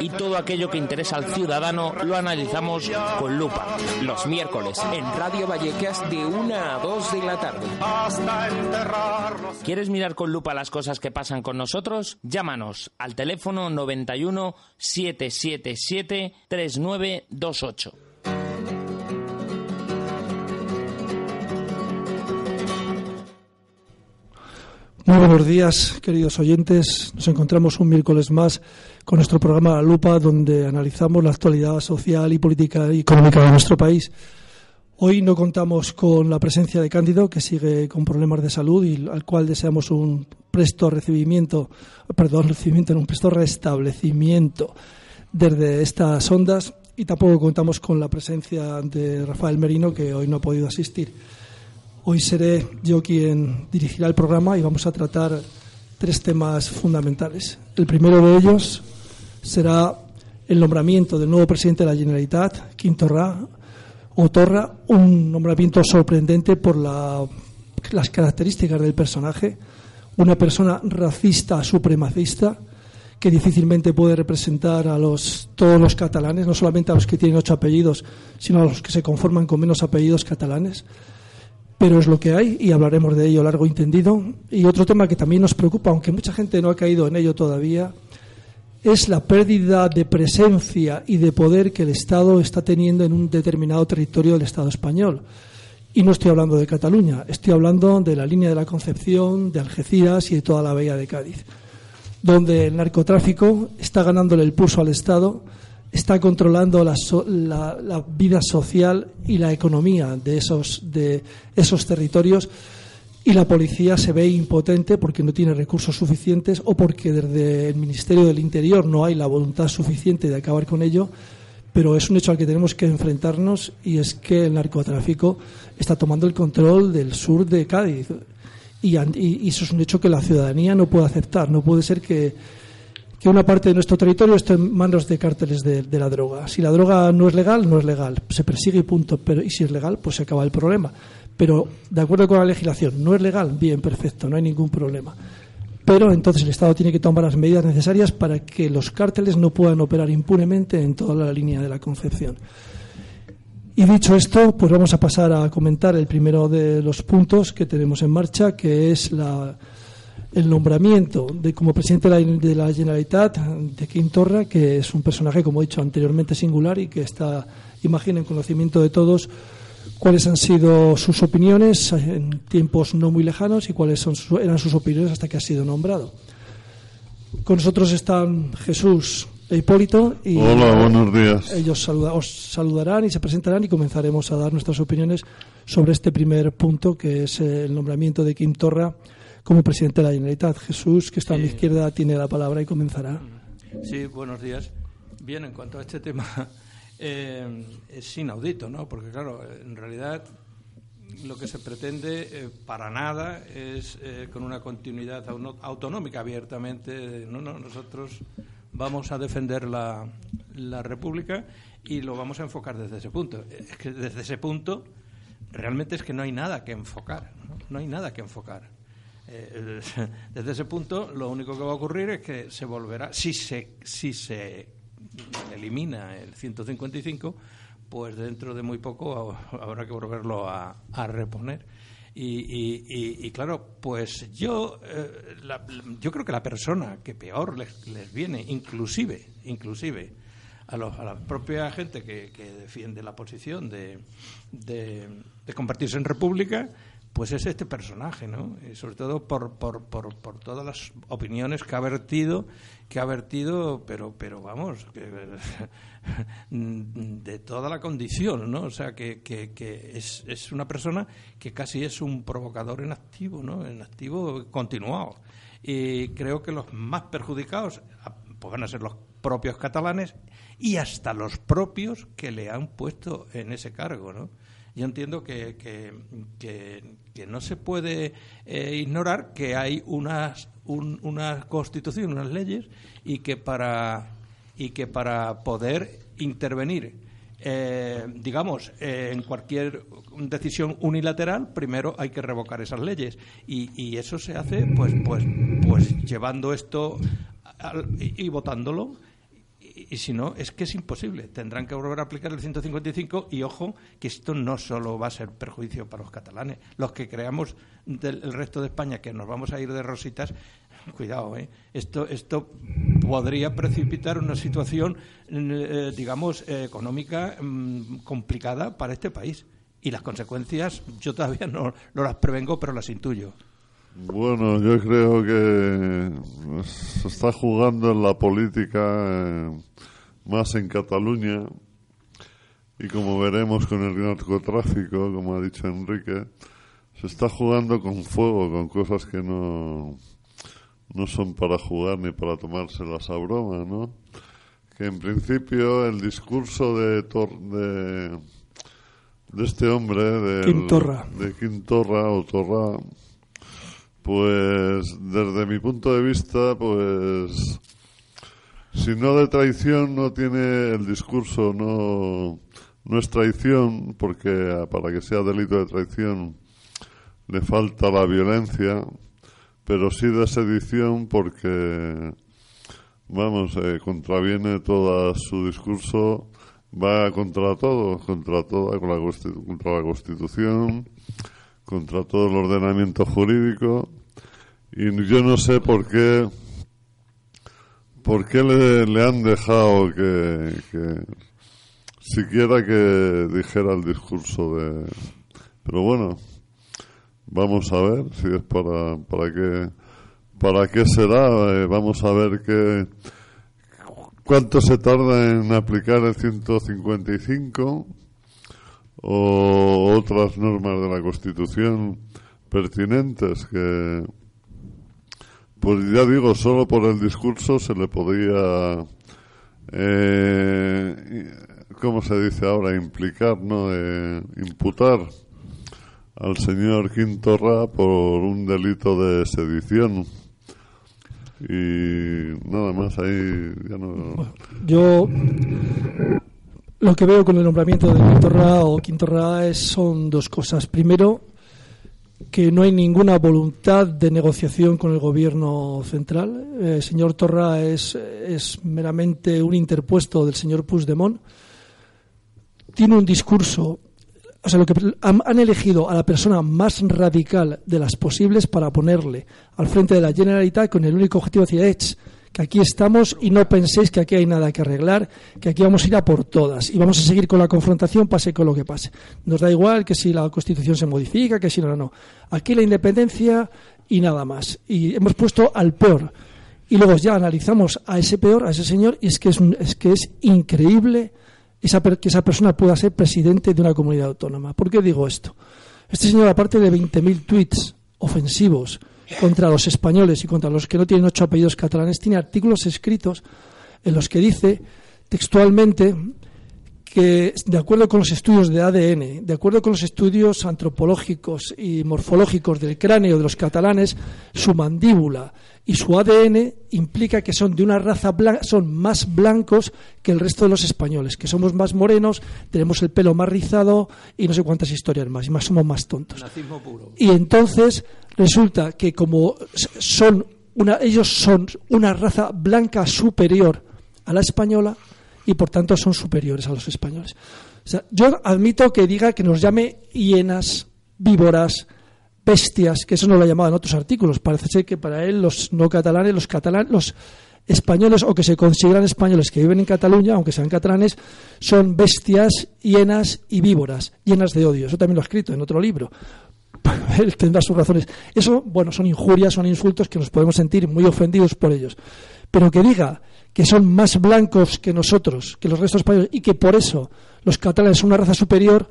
y todo aquello que interesa al ciudadano lo analizamos con lupa. Los miércoles en Radio Vallecas de 1 a 2 de la tarde. ¿Quieres mirar con lupa las cosas que pasan con nosotros? Llámanos al teléfono 91 777 3928. Muy buenos días, queridos oyentes. Nos encontramos un miércoles más con nuestro programa La Lupa, donde analizamos la actualidad social y política y económica de nuestro país. Hoy no contamos con la presencia de Cándido, que sigue con problemas de salud y al cual deseamos un presto recibimiento, perdón, recibimiento, un presto restablecimiento desde estas ondas. Y tampoco contamos con la presencia de Rafael Merino, que hoy no ha podido asistir. Hoy seré yo quien dirigirá el programa y vamos a tratar tres temas fundamentales. El primero de ellos será el nombramiento del nuevo presidente de la Generalitat, Quinto Ra, o Torra, un nombramiento sorprendente por las características del personaje, una persona racista, supremacista, que difícilmente puede representar a los, todos los catalanes, no solamente a los que tienen ocho apellidos, sino a los que se conforman con menos apellidos catalanes pero es lo que hay y hablaremos de ello largo y entendido. Y otro tema que también nos preocupa, aunque mucha gente no ha caído en ello todavía, es la pérdida de presencia y de poder que el Estado está teniendo en un determinado territorio del Estado español. Y no estoy hablando de Cataluña, estoy hablando de la línea de la Concepción, de Algeciras y de toda la bahía de Cádiz, donde el narcotráfico está ganándole el pulso al Estado está controlando la, vida social y la economía de esos, de esos territorios y la policía se ve impotente porque no tiene recursos suficientes o porque desde el Ministerio del Interior no hay la voluntad suficiente de acabar con ello, pero es un hecho al que tenemos que enfrentarnos y es que el narcotráfico está tomando el control del sur de Cádiz. y eso es un hecho que la ciudadanía no puede aceptar. No puede ser que que una parte de nuestro territorio esté en manos de cárteles de, la droga. Si la droga no es legal, no es legal, se persigue y punto. Pero, y si es legal, pues se acaba el problema. Pero, de acuerdo con la legislación, no es legal, bien, perfecto, no hay ningún problema. Pero entonces el Estado tiene que tomar las medidas necesarias para que los cárteles no puedan operar impunemente en toda la línea de la Concepción. Y dicho esto, pues vamos a pasar a comentar el primero de los puntos que tenemos en marcha, que es la, el nombramiento de como presidente de la, Generalitat de Quim Torra, que es un personaje, como he dicho anteriormente, singular y que está, imagino, en conocimiento de todos cuáles han sido sus opiniones en tiempos no muy lejanos y cuáles son eran sus opiniones hasta que ha sido nombrado. Con nosotros están Jesús e Hipólito y Hola, buenos días. ellos os saludarán y se presentarán y comenzaremos a dar nuestras opiniones sobre este primer punto que es el nombramiento de Quim Torra como presidente de la Generalitat. Jesús, que está a mi izquierda, tiene la palabra y comenzará. Sí, buenos días. Bien, en cuanto a este tema, eh, es inaudito, ¿no? Porque, claro, en realidad lo que se pretende eh, para nada es eh, con una continuidad autonómica abiertamente. No, no, nosotros vamos a defender la, la República y lo vamos a enfocar desde ese punto. Es que desde ese punto realmente es que no hay nada que enfocar, no, no hay nada que enfocar. Eh, desde ese punto, lo único que va a ocurrir es que se volverá, si se, si se elimina el 155, pues dentro de muy poco habrá que volverlo a, reponer. Y, claro, pues yo, eh, yo creo que la persona que peor les, les viene, inclusive, inclusive a, a la propia gente que, defiende la posición de, de, de, en república, pues es este personaje, ¿no? Y sobre todo por, por, por, por, todas las opiniones que ha vertido, que ha vertido, pero, pero vamos, de toda la condición, ¿no? O sea, que, que, que es, es, una persona que casi es un provocador en activo, ¿no? En activo continuado. Y creo que los más perjudicados pues van a ser los propios catalanes y hasta los propios que le han puesto en ese cargo, ¿no? Yo entiendo que, que, no se puede eh, ignorar que hay unas, una constitución, unas leyes, y que para, y que para poder intervenir, eh, digamos, eh, en cualquier decisión unilateral, primero hay que revocar esas leyes. Y, y eso se hace pues, pues, pues llevando esto y votándolo y, si no, es que es imposible. Tendrán que volver a aplicar el 155 y ojo que esto no solo va a ser perjuicio para los catalanes. Los que creamos del resto de España que nos vamos a ir de rositas, cuidado, ¿eh? esto, esto podría precipitar una situación, eh, digamos, económica mm, complicada para este país. Y las consecuencias yo todavía no, no las prevengo, pero las intuyo. Bueno, yo creo que se está jugando en la política eh, más en Cataluña y como veremos con el narcotráfico, como ha dicho Enrique, se está jugando con fuego, con cosas que no, no son para jugar ni para tomárselas a broma, ¿no? Que en principio el discurso de, de, de este hombre, de Quintorra o Torra, pues desde mi punto de vista, pues si no de traición no tiene el discurso, no, no es traición, porque para que sea delito de traición le falta la violencia, pero sí de sedición porque, vamos, eh, contraviene todo su discurso, va contra todo, contra toda, contra la Constitución, contra todo el ordenamiento jurídico y yo no sé por qué por qué le, han dejado que, siquiera que dijera el discurso de pero bueno vamos a ver si es para para qué para qué será eh, vamos a ver qué cuánto se tarda en aplicar el 155 o otras normas de la Constitución pertinentes que pues ya digo, solo por el discurso se le podría, eh, ¿cómo se dice ahora? Implicar, ¿no? Eh, imputar al señor Quintorra por un delito de sedición. Y nada más ahí ya no. Yo lo que veo con el nombramiento de Quintorra o Quintorra es, son dos cosas. Primero, que no hay ninguna voluntad de negociación con el gobierno central. Eh, el señor Torra es, meramente un interpuesto del señor Puigdemont. Tiene un discurso, o sea, lo que han, han, elegido a la persona más radical de las posibles para ponerle al frente de la Generalitat con el único objetivo de decir, que aquí estamos y no penséis que aquí hay nada que arreglar, que aquí vamos a ir a por todas y vamos a seguir con la confrontación, pase con lo que pase. Nos da igual que si la Constitución se modifica, que si no, no. Aquí la independencia y nada más. Y hemos puesto al peor. Y luego ya analizamos a ese peor, a ese señor, y es que es, es, que es increíble esa, que esa persona pueda ser presidente de una comunidad autónoma. ¿Por qué digo esto? Este señor, aparte de 20.000 tweets ofensivos, contra los españoles y contra los que no tienen ocho apellidos catalanes, tiene artículos escritos en los que dice textualmente que, de acuerdo con los estudios de ADN, de acuerdo con los estudios antropológicos y morfológicos del cráneo de los catalanes, su mandíbula y su ADN implica que son de una raza blanca, son más blancos que el resto de los españoles, que somos más morenos, tenemos el pelo más rizado y no sé cuántas historias más, y más somos más tontos. Y entonces resulta que como son una, ellos son una raza blanca superior a la española y por tanto son superiores a los españoles. yo admito que diga que nos llame hienas, víboras, bestias, que eso no lo ha llamado en otros artículos. Parece ser que para él los no catalanes, los catalanes, los españoles o que se consideran españoles que viven en Cataluña, aunque sean catalanes, son bestias, hienas y víboras, llenas de odio. Eso también lo ha escrito en otro libro. Él tendrá sus razones. Eso, bueno, son injurias, son insultos que nos podemos sentir muy ofendidos por ellos. Pero que diga que son más blancos que nosotros, que los restos españoles, y que por eso los catalanes son una raza superior,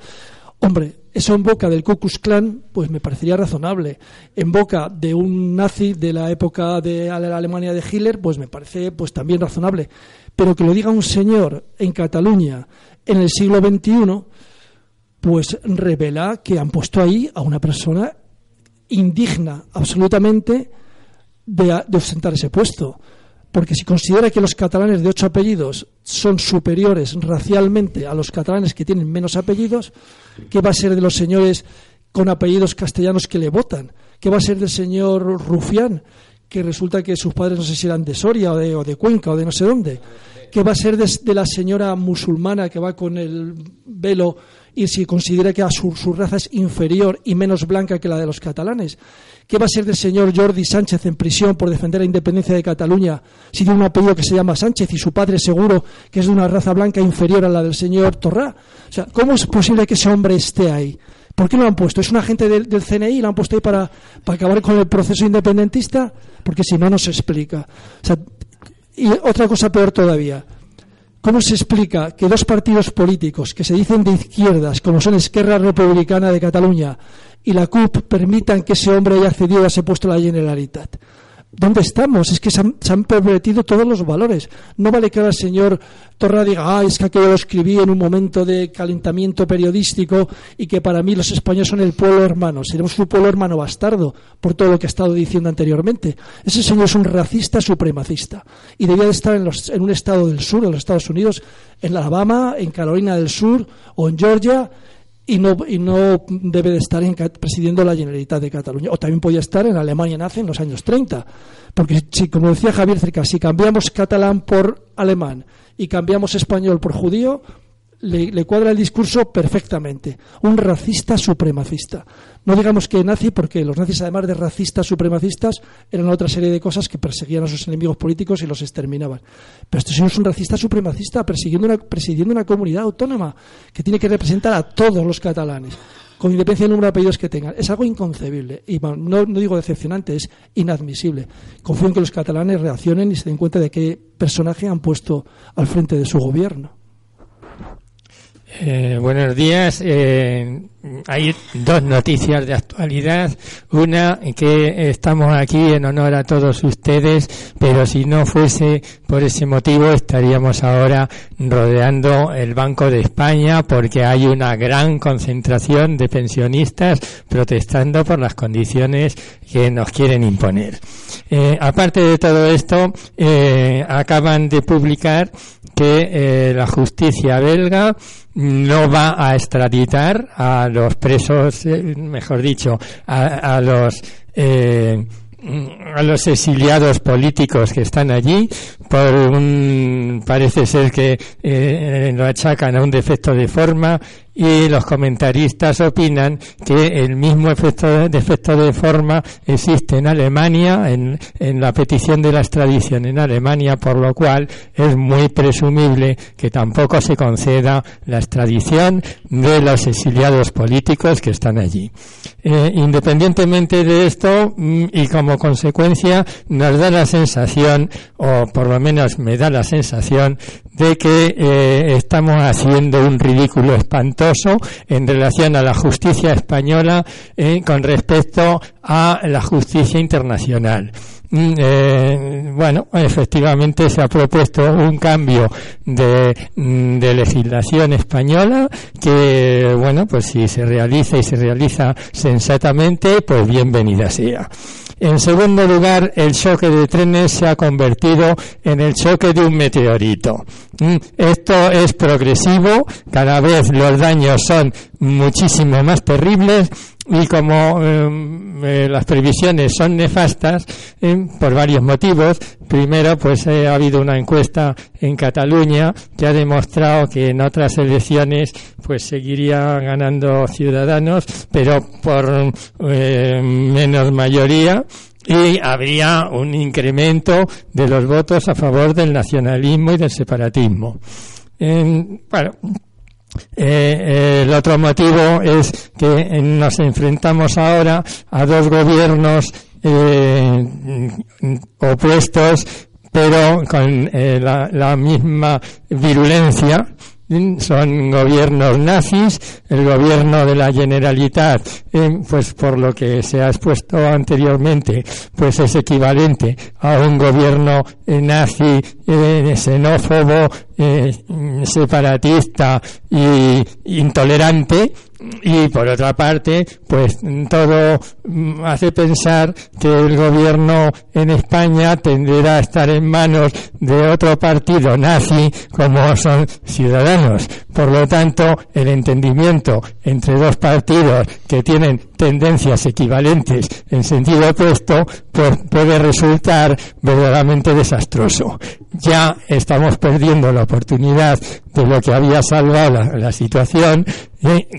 Hombre, eso en boca del Ku Klux Klan, pues me parecería razonable. En boca de un nazi de la época de la Alemania de Hitler, pues me parece pues también razonable. Pero que lo diga un señor en Cataluña en el siglo XXI, pues revela que han puesto ahí a una persona indigna absolutamente de, de ostentar ese puesto porque si considera que los catalanes de ocho apellidos son superiores racialmente a los catalanes que tienen menos apellidos, ¿qué va a ser de los señores con apellidos castellanos que le votan? ¿Qué va a ser del señor Rufián, que resulta que sus padres no sé si eran de Soria o de, o de Cuenca o de no sé dónde. ¿Qué va a ser de, la señora musulmana que va con el velo y si considera que su, su, raza es inferior y menos blanca que la de los catalanes? ¿Qué va a ser del señor Jordi Sánchez en prisión por defender la independencia de Cataluña si tiene un apellido que se llama Sánchez y su padre seguro que es de una raza blanca inferior a la del señor Torrá? O sea, ¿cómo es posible que ese hombre esté ahí? ¿Por qué lo han puesto? ¿Es un agente del, CNI y lo han puesto ahí para, para, acabar con el proceso independentista? Porque si no, no se explica. y otra cosa peor todavía. ¿Cómo se explica que dos partidos políticos que se dicen de izquierdas, como son Esquerra Republicana de Cataluña y la CUP, permitan que ese hombre haya accedido a ese puesto de la Generalitat? ¿Dónde estamos? Es que se han, pervertido todos los valores. No vale que ahora el señor Torra diga, ah, es que aquello lo escribí en un momento de calentamiento periodístico y que para mí los españoles son el pueblo hermano. Seremos un pueblo hermano bastardo por todo lo que he estado diciendo anteriormente. Ese señor es un racista supremacista y debía de estar en, en un estado del sur, en los Estados Unidos, en Alabama, en Carolina del Sur o en Georgia y no, y no debe de estar presidiendo la Generalitat de Cataluña. O también podía estar en Alemania nace en los años 30. Porque, si, como decía Javier Cerca, si cambiamos catalán por alemán y cambiamos español por judío, le, cuadra el discurso perfectamente. Un racista supremacista. No digamos que nazi, porque los nazis, además de racistas supremacistas, eran otra serie de cosas que perseguían a sus enemigos políticos y los exterminaban. Pero este señor es un racista supremacista persiguiendo una, presidiendo una comunidad autónoma que tiene que representar a todos los catalanes, con independencia del número de apellidos que tengan. Es algo inconcebible. Y no, no digo decepcionante, es inadmisible. Confío en que los catalanes reaccionen y se den cuenta de qué personaje han puesto al frente de su gobierno. Eh, buenos días. Eh, hay dos noticias de actualidad. Una, que estamos aquí en honor a todos ustedes, pero si no fuese por ese motivo estaríamos ahora rodeando el Banco de España porque hay una gran concentración de pensionistas protestando por las condiciones que nos quieren imponer. Eh, aparte de todo esto, acaban de publicar que la justicia belga no va a extraditar a los presos, eh, mejor dicho, a, los eh, a los exiliados políticos que están allí por un parece ser que eh, lo achacan a un defecto de forma y los comentaristas opinan que el mismo efecto, de forma existe en Alemania, en, en la petición de la extradición en Alemania, por lo cual es muy presumible que tampoco se conceda la extradición de los exiliados políticos que están allí. Eh, independientemente de esto, mm, y como consecuencia, nos da la sensación, o por lo menos me da la sensación, de que eh, estamos haciendo un ridículo espantoso en relación a la justicia española eh, con respecto a la justicia internacional. Mm, eh, bueno, efectivamente se ha propuesto un cambio mm, de, legislación española que, bueno, pues si se realiza y se realiza sensatamente, pues bienvenida sea. En segundo lugar, el choque de trenes se ha convertido en el choque de un meteorito. Mm, esto es progresivo, cada vez los daños son muchísimo más terribles y como em, eh, las previsiones son nefastas em, por varios motivos, primero pues eh, ha habido una encuesta en Cataluña que ha demostrado que en otras elecciones pues seguiría ganando Ciudadanos, pero por eh, menos mayoría y habría un incremento de los votos a favor del nacionalismo y del separatismo. bueno, eh, el otro motivo es que nos enfrentamos ahora a dos gobiernos eh, opuestos pero con eh, la, la, misma virulencia. Son gobiernos nazis, el gobierno de la Generalitat, eh, pues por lo que se ha expuesto anteriormente, pues es equivalente a un gobierno eh, nazi, eh, separatista y intolerante, y por otra parte, pues todo mm, hace pensar que el gobierno en España tenderá a estar en manos de otro partido nazi como son ciudadanos. Por lo tanto, el entendimiento entre dos partidos que tienen tendencias equivalentes en sentido opuesto pues, puede resultar verdaderamente desastroso. Ya estamos perdiendo la oportunidad de lo que había salvado la, situación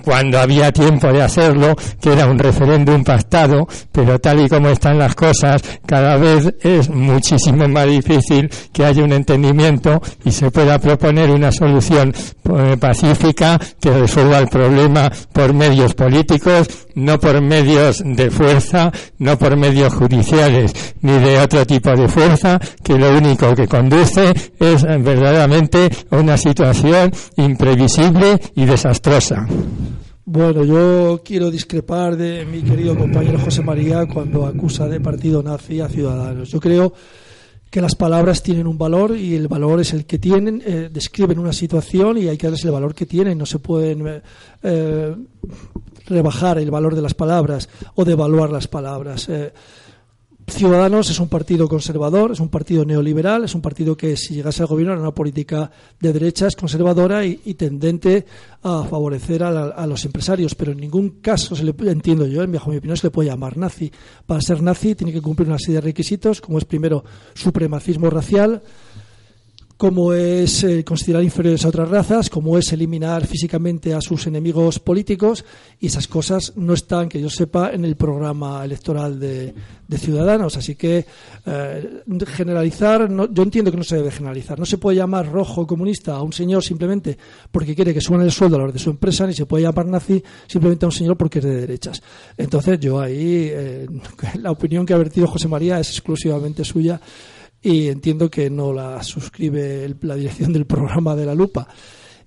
cuando había tiempo de hacerlo, que era un referéndum pactado, pero tal y como están las cosas, cada vez es muchísimo más difícil que haya un entendimiento y se pueda proponer una solución eh, pacífica que resuelva el problema por medios políticos, no por medios de fuerza, no por medios judiciales, ni de otro tipo de fuerza, que lo único que conduce es verdaderamente una situación imprevisible y desastrosa. Bueno, yo quiero discrepar de mi querido compañero José María cuando acusa de partido nazi a Ciudadanos. Yo creo que las palabras tienen un valor y el valor es el que tienen, eh, describen una situación y hay que darles el valor que tienen. No se pueden eh, eh, rebajar el valor de las palabras o devaluar las palabras. Ciudadanos es un partido conservador, es un partido neoliberal, es un partido que si llegase al gobierno era una política de derechas conservadora y, tendente a favorecer a, los empresarios, pero en ningún caso se le entiendo yo, en mi opinión, se le puede llamar nazi. Para ser nazi tiene que cumplir una serie de requisitos, como es primero supremacismo racial, como es eh, considerar inferiores a otras razas, como es eliminar físicamente a sus enemigos políticos, y esas cosas no están, que yo sepa, en el programa electoral de, Ciudadanos. Así que eh, generalizar, yo entiendo que no se debe generalizar. No se puede llamar rojo comunista a un señor simplemente porque quiere que suban el sueldo a los de su empresa, ni se puede llamar nazi simplemente a un señor porque es de derechas. Entonces, yo ahí, eh, la opinión que ha vertido José María es exclusivamente suya y entiendo que no la suscribe la dirección del programa de la lupa.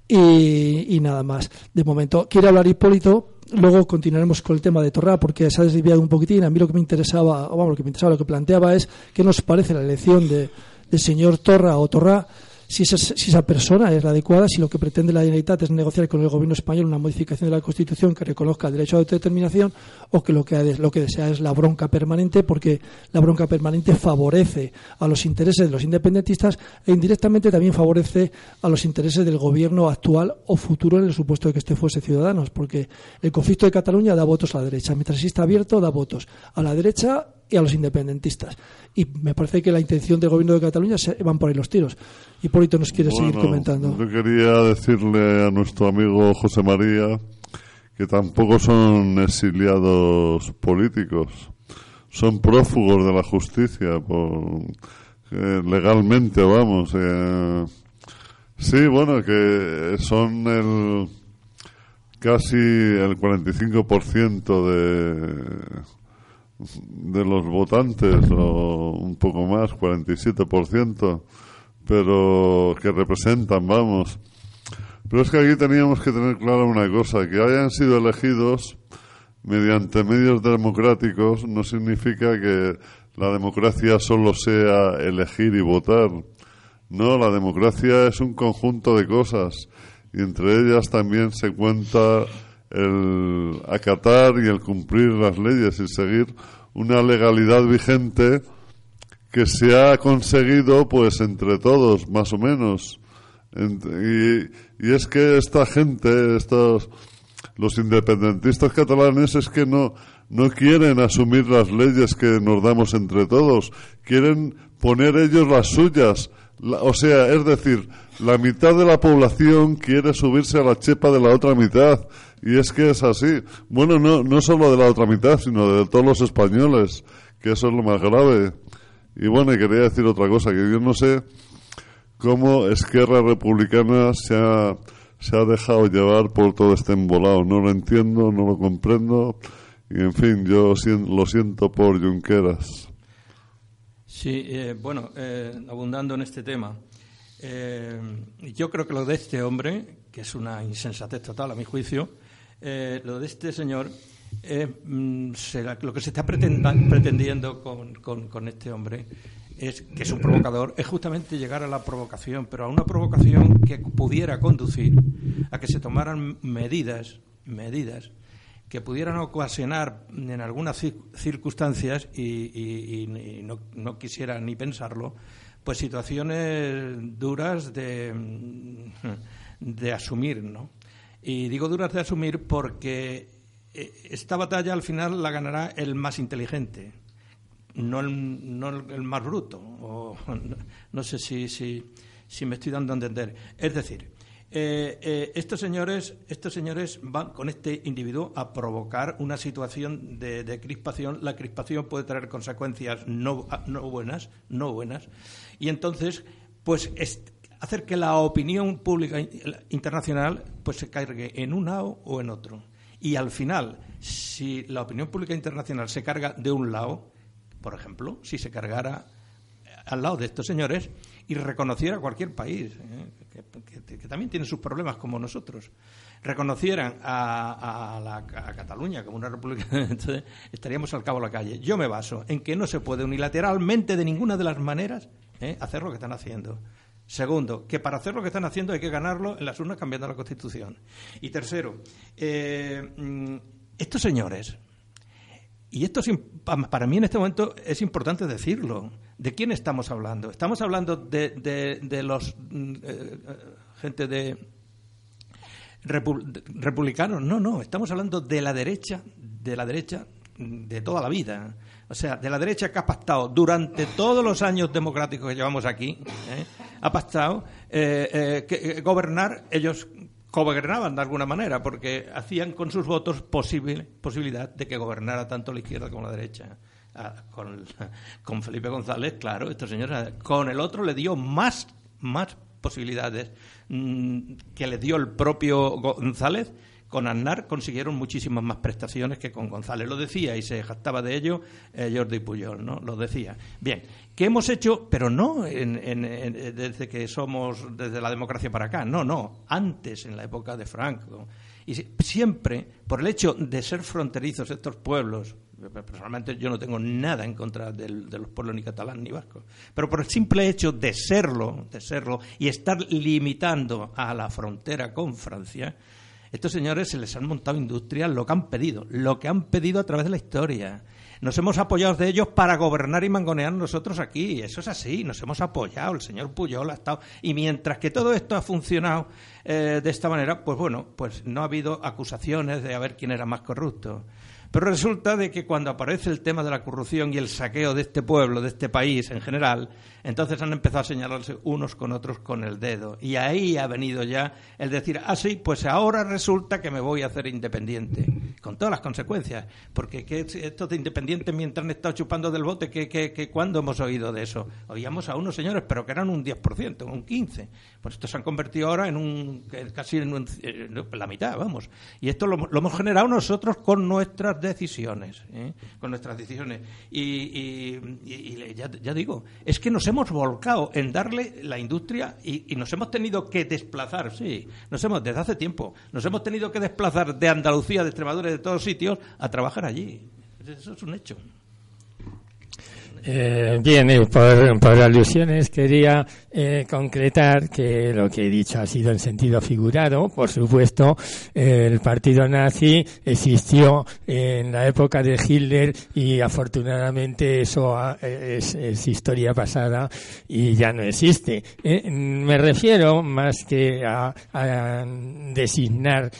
Y, nada más. De momento, quiere hablar Hipólito. Luego continuaremos con el tema de Torra porque se ha desviado un poquitín. A mí lo que me interesaba, vamos, lo que me interesaba, lo que planteaba es qué nos parece la elección de, del señor Torra o Torra si esa, si esa persona es la adecuada, si lo que pretende la Generalitat es negociar con el gobierno español una modificación de la Constitución que reconozca el derecho a autodeterminación o que lo que, lo que desea es la bronca permanente porque la bronca permanente favorece a los intereses de los independentistas e indirectamente también favorece a los intereses del gobierno actual o futuro en el supuesto de que este fuese Ciudadanos porque el conflicto de Cataluña da votos a la derecha, mientras exista abierto da votos a la derecha y a los independentistas. Y me parece que la intención del gobierno de Cataluña se van por ahí los tiros. Hipólito nos quiere seguir comentando. Yo quería decirle a nuestro amigo José María que tampoco son exiliados políticos, son prófugos de la justicia, por, eh, legalmente, vamos. Eh, sí, bueno, que son el casi el 45% de de los votantes, o un poco más, 47%, pero que representan, vamos. Pero es que aquí teníamos que tener clara una cosa, que hayan sido elegidos mediante medios democráticos no significa que la democracia solo sea elegir y votar. No, la democracia es un conjunto de cosas y entre ellas también se cuenta el acatar y el cumplir las leyes y seguir una legalidad vigente que se ha conseguido pues entre todos más o menos. Y, y es que esta gente estos los independentistas catalanes es que no no quieren asumir las leyes que nos damos entre todos. Quieren poner ellos las suyas. O sea, es decir, la mitad de la población quiere subirse a la chepa de la otra mitad y es que es así. Bueno, no, no solo de la otra mitad, sino de todos los españoles, que eso es lo más grave. Y bueno, y quería decir otra cosa, que yo no sé cómo Esquerra Republicana se ha, se ha dejado llevar por todo este embolado. No lo entiendo, no lo comprendo. Y en fin, yo lo siento por Junqueras. Sí, eh, bueno, eh, abundando en este tema. Eh, yo creo que lo de este hombre, que es una insensatez total a mi juicio, eh, lo de este señor, mm, lo que se está pretendiendo con, este hombre es que es un provocador, es justamente llegar a la provocación, pero a una provocación que pudiera conducir a que se tomaran medidas, medidas que pudieran ocasionar en algunas circunstancias y, no, no, quisiera ni pensarlo, pues situaciones duras de, mm, de asumir, ¿no? Y digo duras de asumir porque eh, esta batalla al final la ganará el más inteligente, no el, más bruto. No, sé si, me estoy dando a entender. Es decir, eh, eh, estos señores estos señores van con este individuo a provocar una situación de, crispación la crispación puede traer consecuencias no, no, buenas no buenas y entonces pues hacer que la opinión pública internacional pues se cargue en un lado o en otro y al final si la opinión pública internacional se carga de un lado por ejemplo si se cargara al lado de estos señores y reconociera cualquier país, ¿eh? que, también tiene sus problemas como nosotros, reconocieran a, Cataluña como una república, estaríamos al cabo de la calle. Yo me baso en que no se puede unilateralmente de ninguna de las maneras ¿eh? hacer lo que están haciendo. Segundo, que para hacer lo que están haciendo hay que ganarlo en las urnas cambiando la Constitución. Y tercero, eh, mm, estos señores, y esto para mí en este momento es importante decirlo, ¿De quién estamos hablando? ¿Estamos hablando de, los mm, eh, gente de republicanos? No, no, estamos hablando de la derecha, de la derecha de toda la vida. O sea, de la derecha que ha pactado durante todos los años democráticos que llevamos aquí, ¿eh? ha pactado eh, que, gobernar, ellos gobernaban de alguna manera, porque hacían con sus votos posible, posibilidad de que gobernara tanto la izquierda como la derecha con, con, Felipe González, claro, estos señores, con el otro le dio más, más posibilidades mm, que le dio el propio González. Con Aznar consiguieron muchísimas más prestaciones que con González. Lo decía y se jactaba de ello eh, Jordi Puyol, ¿no? Lo decía. Bien, ¿qué hemos hecho? Pero no desde que somos, desde la democracia para acá. No, no. Antes, en la época de Franco. Y siempre, por el hecho de ser fronterizos estos pueblos, Personalmente yo no tengo nada en contra de los pueblos ni catalán ni vascos. Pero por el simple hecho de serlo, de serlo, y estar limitando a la frontera con Francia, estos señores se les han montado industrias lo que han pedido, lo que han pedido a través de la historia. Nos hemos apoyado de ellos para gobernar y mangonear nosotros aquí. Eso es así, nos hemos apoyado. El señor Puyol ha estado. Y mientras que todo esto ha funcionado eh, de esta manera, pues bueno, pues no ha habido acusaciones de a ver quién era más corrupto. Pero resulta de que cuando aparece el tema de la corrupción y el saqueo de este pueblo, de este país en general, entonces han empezado a señalarse unos con otros con el dedo. Y ahí ha venido ya el decir, ah, sí, pues ahora resulta que me voy a hacer independiente, con todas las consecuencias. Porque ¿qué, esto de independiente mientras han estado chupando del bote, ¿qué, qué, cuándo hemos oído de eso? Oíamos a unos señores, pero que eran un 10%, un 15%. Pues esto se han convertido ahora en un, casi en, la mitad, vamos. Y esto lo hemos generado nosotros con nuestras decisiones, ¿eh? con nuestras decisiones. Y, ya, digo, es que nos hemos volcado en darle la industria y, nos hemos tenido que desplazar, sí, nos hemos, desde hace tiempo, nos hemos tenido que desplazar de Andalucía, de Extremadura y de todos sitios a trabajar allí. Eso es un hecho. Eh, bien, eh, por, alusiones quería eh, concretar que lo que he dicho ha sido en sentido figurado. Por supuesto, el partido nazi existió en la época de Hitler y afortunadamente eso es, es, historia pasada y ya no existe. me refiero más que a, a designar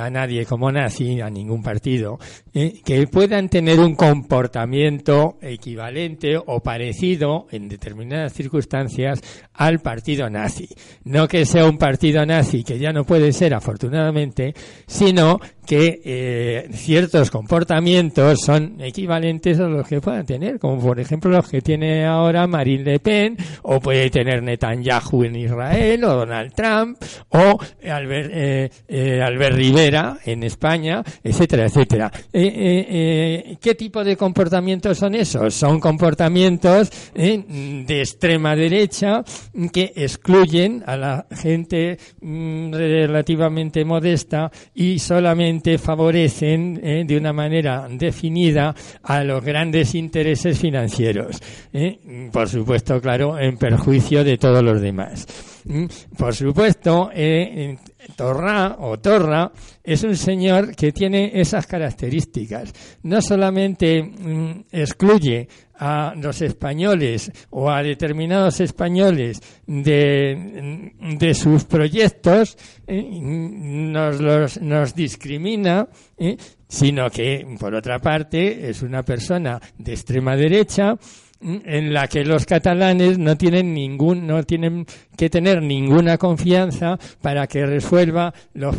a nadie como nazi, a ningún partido, que puedan tener un comportamiento equivalente o parecido en determinadas circunstancias al partido nazi. No que sea un partido nazi, que ya no puede ser afortunadamente, sino que eh, ciertos comportamientos son equivalentes a los que puedan tener, como por ejemplo los que tiene ahora Marine Le Pen, o puede tener Netanyahu en Israel, o Donald Trump, o Albert, eh, eh, Rivera en España, etcétera, etcétera. ¿Qué tipo de comportamientos son esos? Son comportamientos de extrema derecha que excluyen a la gente mm, relativamente modesta y solamente favorecen eh, de una manera definida a los grandes intereses financieros. Eh, por supuesto, claro, en perjuicio de todos los demás. Mm, por supuesto, eh, Torra o Torra es un señor que tiene esas características. No solamente mm, excluye a los españoles o a determinados españoles de, de sus proyectos, eh, nos, nos discrimina, eh, sino que, por otra parte, es una persona de extrema derecha en la que los catalanes no tienen ningún no tienen que tener ninguna confianza para que resuelva los,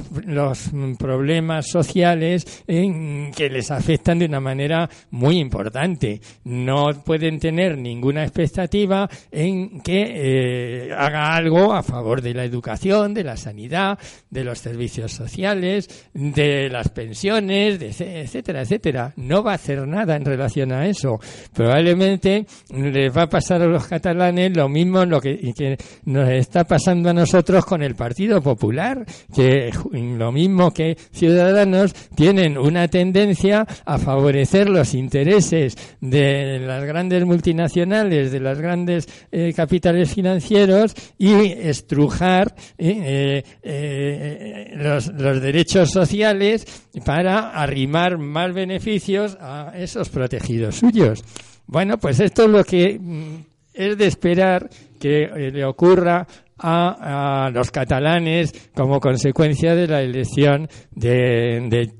problemas sociales que les afectan de una manera muy importante. No pueden tener ninguna expectativa en que eh, haga algo a favor de la educación, de la sanidad, de los servicios sociales, de las pensiones, etcétera, etcétera. No va a hacer nada en relación a eso. Probablemente les va a pasar a los catalanes lo mismo lo que, que nos está pasando a nosotros con el Partido Popular, que lo mismo que Ciudadanos tienen una tendencia a favorecer los intereses de las grandes multinacionales, de las grandes eh, capitales financieros y estrujar eh, eh, los, los derechos sociales para arrimar más beneficios a esos protegidos suyos. Bueno, pues esto es lo que mm, es de esperar que eh, le ocurra a, los catalanes como consecuencia de la elección de, de.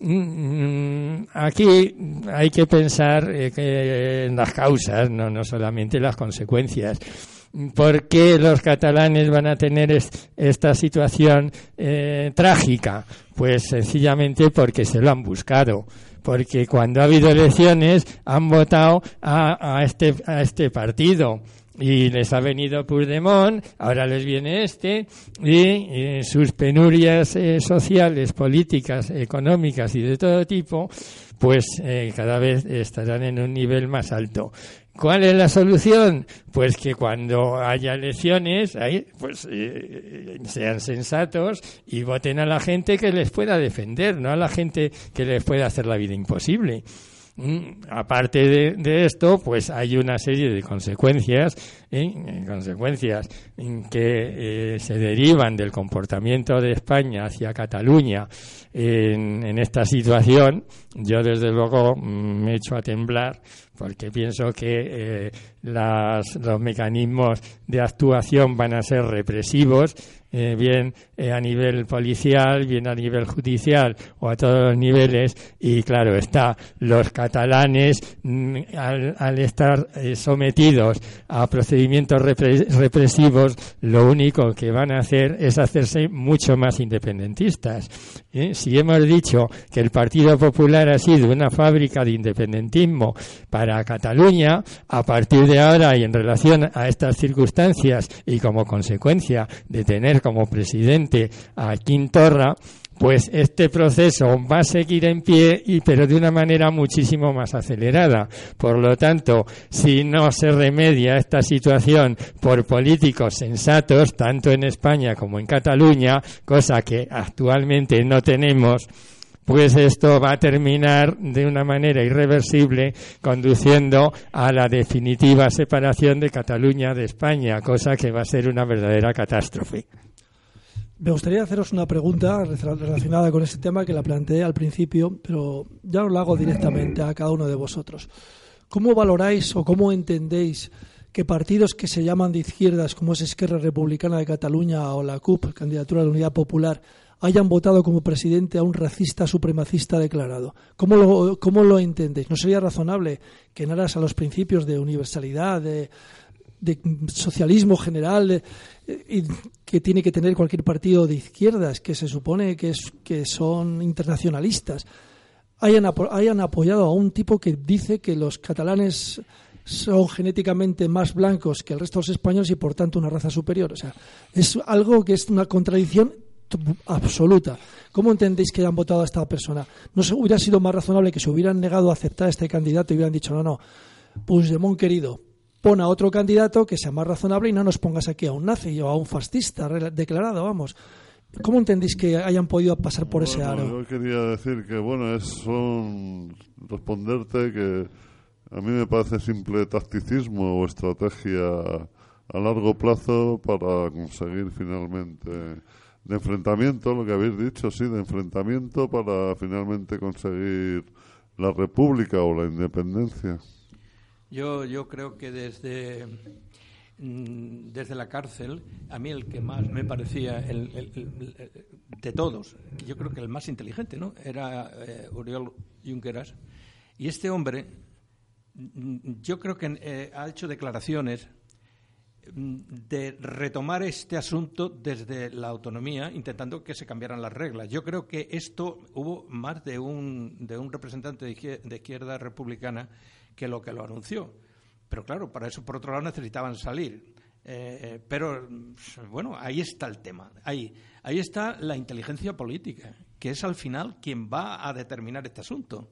Mm, mm, aquí hay que pensar eh, en las causas, no, no solamente las consecuencias. ¿Por qué los catalanes van a tener esta situación eh, trágica? Pues sencillamente porque se lo han buscado porque cuando ha habido elecciones han votado a, este, a este partido y les ha venido Puigdemont, ahora les viene este, y, sus penurias eh, sociales, políticas, económicas y de todo tipo, pues eh, cada vez estarán en un nivel más alto. ¿Cuál es la solución? Pues que cuando haya elecciones, ahí, pues eh, sean sensatos y voten a la gente que les pueda defender, no a la gente que les pueda hacer la vida imposible. Mm, aparte de, esto, pues hay una serie de consecuencias, ¿eh? consecuencias que eh, se derivan del comportamiento de España hacia Cataluña en, esta situación. Yo, desde luego, mm, me echo a temblar porque pienso que eh, los mecanismos de actuación van a ser represivos eh, bien eh, a nivel policial, bien a nivel judicial o a todos los niveles. Y claro está, los catalanes, mm, al, estar eh, sometidos a procedimientos represivos, lo único que van a hacer es hacerse mucho más independentistas. Si hemos dicho que el Partido Popular ha sido una fábrica de independentismo para Cataluña, a partir de ahora y en relación a estas circunstancias y como consecuencia de tener como presidente a Quintorra, pues este proceso va a seguir en pie y pero de una manera muchísimo más acelerada. Por lo tanto, si no se remedia esta situación por políticos sensatos, tanto en España como en Cataluña, cosa que actualmente no tenemos, pues esto va a terminar de una manera irreversible conduciendo a la definitiva separación de Cataluña de España, cosa que va a ser una verdadera catástrofe. Me gustaría haceros una pregunta relacionada con ese tema que la planteé al principio, pero ya os la hago directamente a cada uno de vosotros. ¿Cómo valoráis o cómo entendéis que partidos que se llaman de izquierdas, como es Esquerra Republicana de Cataluña o la CUP, Candidatura de la Unidad Popular, hayan votado como presidente a un racista supremacista declarado. ¿Cómo lo, cómo lo entendéis? ¿No sería razonable que en aras a los principios de universalidad, de, de socialismo general y que tiene que tener cualquier partido de izquierdas que se supone que, es, que son internacionalistas hayan, hayan apoyado a un tipo que dice que los catalanes son genéticamente más blancos que el resto de los españoles y por tanto una raza superior. O sea, es algo que es una contradicción absoluta. ¿Cómo entendéis que hayan votado a esta persona? ¿No se hubiera sido más razonable que se hubieran negado a aceptar a este candidato y hubieran dicho, no, no, Puigdemont querido, pon a otro candidato que sea más razonable y no nos pongas aquí a un nazi o a un fascista declarado, vamos. ¿Cómo entendéis que hayan podido pasar por ese aro? Yo quería decir que, bueno, es son responderte que a mí me parece simple tacticismo o estrategia a largo plazo para conseguir finalmente de enfrentamiento, lo que habéis dicho, sí, de enfrentamiento para finalmente conseguir la república o la independencia. Yo, yo creo que desde, mm, desde la cárcel, a mí el que más me parecía, el, de todos, yo creo que el más inteligente, ¿no? Era eh, Oriol Junqueras. Y este hombre, mm, yo creo que eh, ha hecho declaraciones mm, de retomar este asunto desde la autonomía, intentando que se cambiaran las reglas. Yo creo que esto hubo más de un, de un representante de izquierda republicana que lo que lo anunció. Pero claro, para eso, por otro lado, necesitaban salir. Eh, eh, pero bueno, ahí está el tema. Ahí, ahí está la inteligencia política, que es al final quien va a determinar este asunto.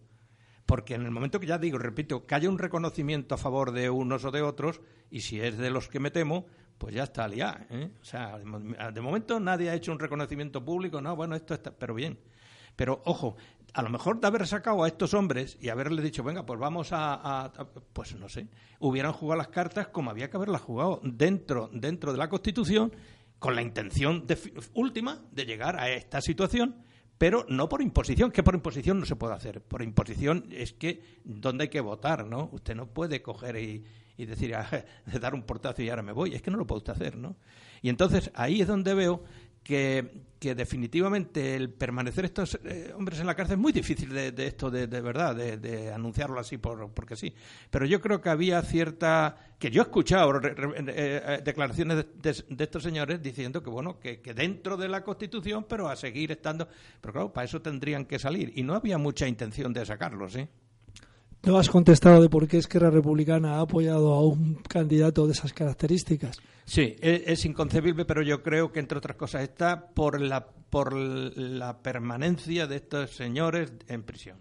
Porque en el momento que ya digo, repito, que haya un reconocimiento a favor de unos o de otros, y si es de los que me temo, pues ya está aliado. ¿eh? O sea, de momento nadie ha hecho un reconocimiento público, no, bueno, esto está, pero bien. Pero ojo, a lo mejor de haber sacado a estos hombres y haberles dicho, venga, pues vamos a, pues no sé, hubieran jugado las cartas como había que haberlas jugado dentro, dentro de la Constitución, con la intención última de llegar a esta situación, pero no por imposición, que por imposición no se puede hacer. Por imposición es que donde hay que votar, ¿no? Usted no puede coger y, decir, ah, dar un portazo y ahora me voy. Es que no lo puede usted hacer, ¿no? Y entonces ahí es donde veo que, definitivamente el permanecer estos eh, hombres en la cárcel es muy difícil de, esto, de, verdad, de, anunciarlo así por, porque sí. Pero yo creo que había cierta. que yo he escuchado eh, eh, declaraciones de, estos señores diciendo que, bueno, que, dentro de la Constitución, pero a seguir estando. Pero claro, para eso tendrían que salir. Y no había mucha intención de sacarlos, ¿sí? No has contestado de por qué Esquerra Republicana ha apoyado a un candidato de esas características. Sí, e, es, inconcebible, pero yo creo que, entre otras cosas, está por la, por la permanencia de estos señores en prisión.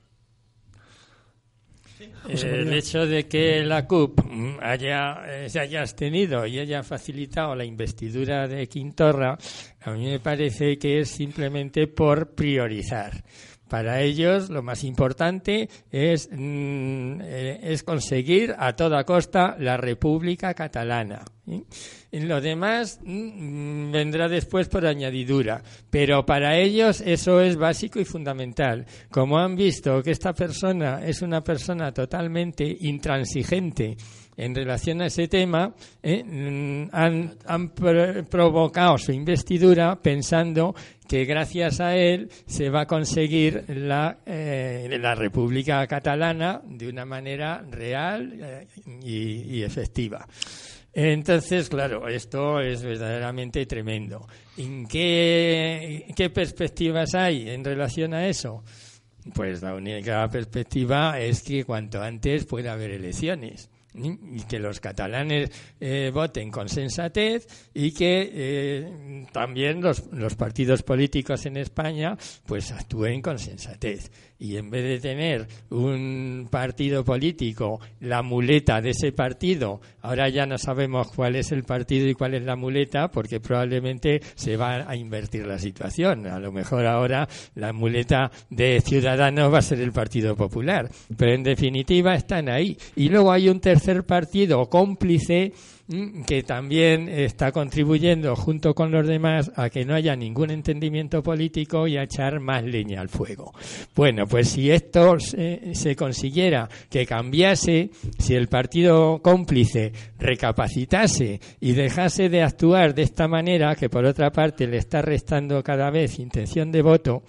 el hecho de que la CUP haya, eh, se haya abstenido y haya facilitado la investidura de Quintorra, a mí me parece que es simplemente por priorizar. Para ellos lo más importante es, mm, eh, es conseguir a toda costa la República Catalana. Lo demás mm, vendrá después por añadidura, pero para ellos eso es básico y fundamental. Como han visto que esta persona es una persona totalmente intransigente en relación a ese tema, eh, mm, han, provocado su investidura pensando que gracias a él se va a conseguir la, eh, la República Catalana de una manera real eh, y, efectiva. Entonces, claro, esto es verdaderamente tremendo. ¿En qué, qué perspectivas hay en relación a eso? Pues la única perspectiva es que cuanto antes pueda haber elecciones y que los catalanes eh, voten con sensatez y que eh, también los, los, partidos políticos en España pues actúen con sensatez y en vez de tener un partido político la muleta de ese partido ahora ya no sabemos cuál es el partido y cuál es la muleta porque probablemente se va a invertir la situación. A lo mejor ahora la muleta de Ciudadanos va a ser el Partido Popular. Pero en definitiva están ahí. Y luego hay un tercer partido cómplice que también está contribuyendo junto con los demás a que no haya ningún entendimiento político y a echar más leña al fuego. Bueno, pues si esto se, consiguiera que cambiase, si el partido cómplice recapacitase y dejase de actuar de esta manera, que por otra parte le está restando cada vez intención de voto,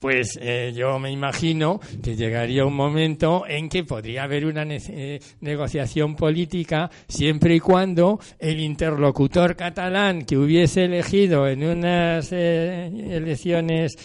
pues eh, yo me imagino que llegaría un momento en que podría haber una eh, negociación política siempre y cuando el interlocutor catalán que hubiese elegido en unas eh, elecciones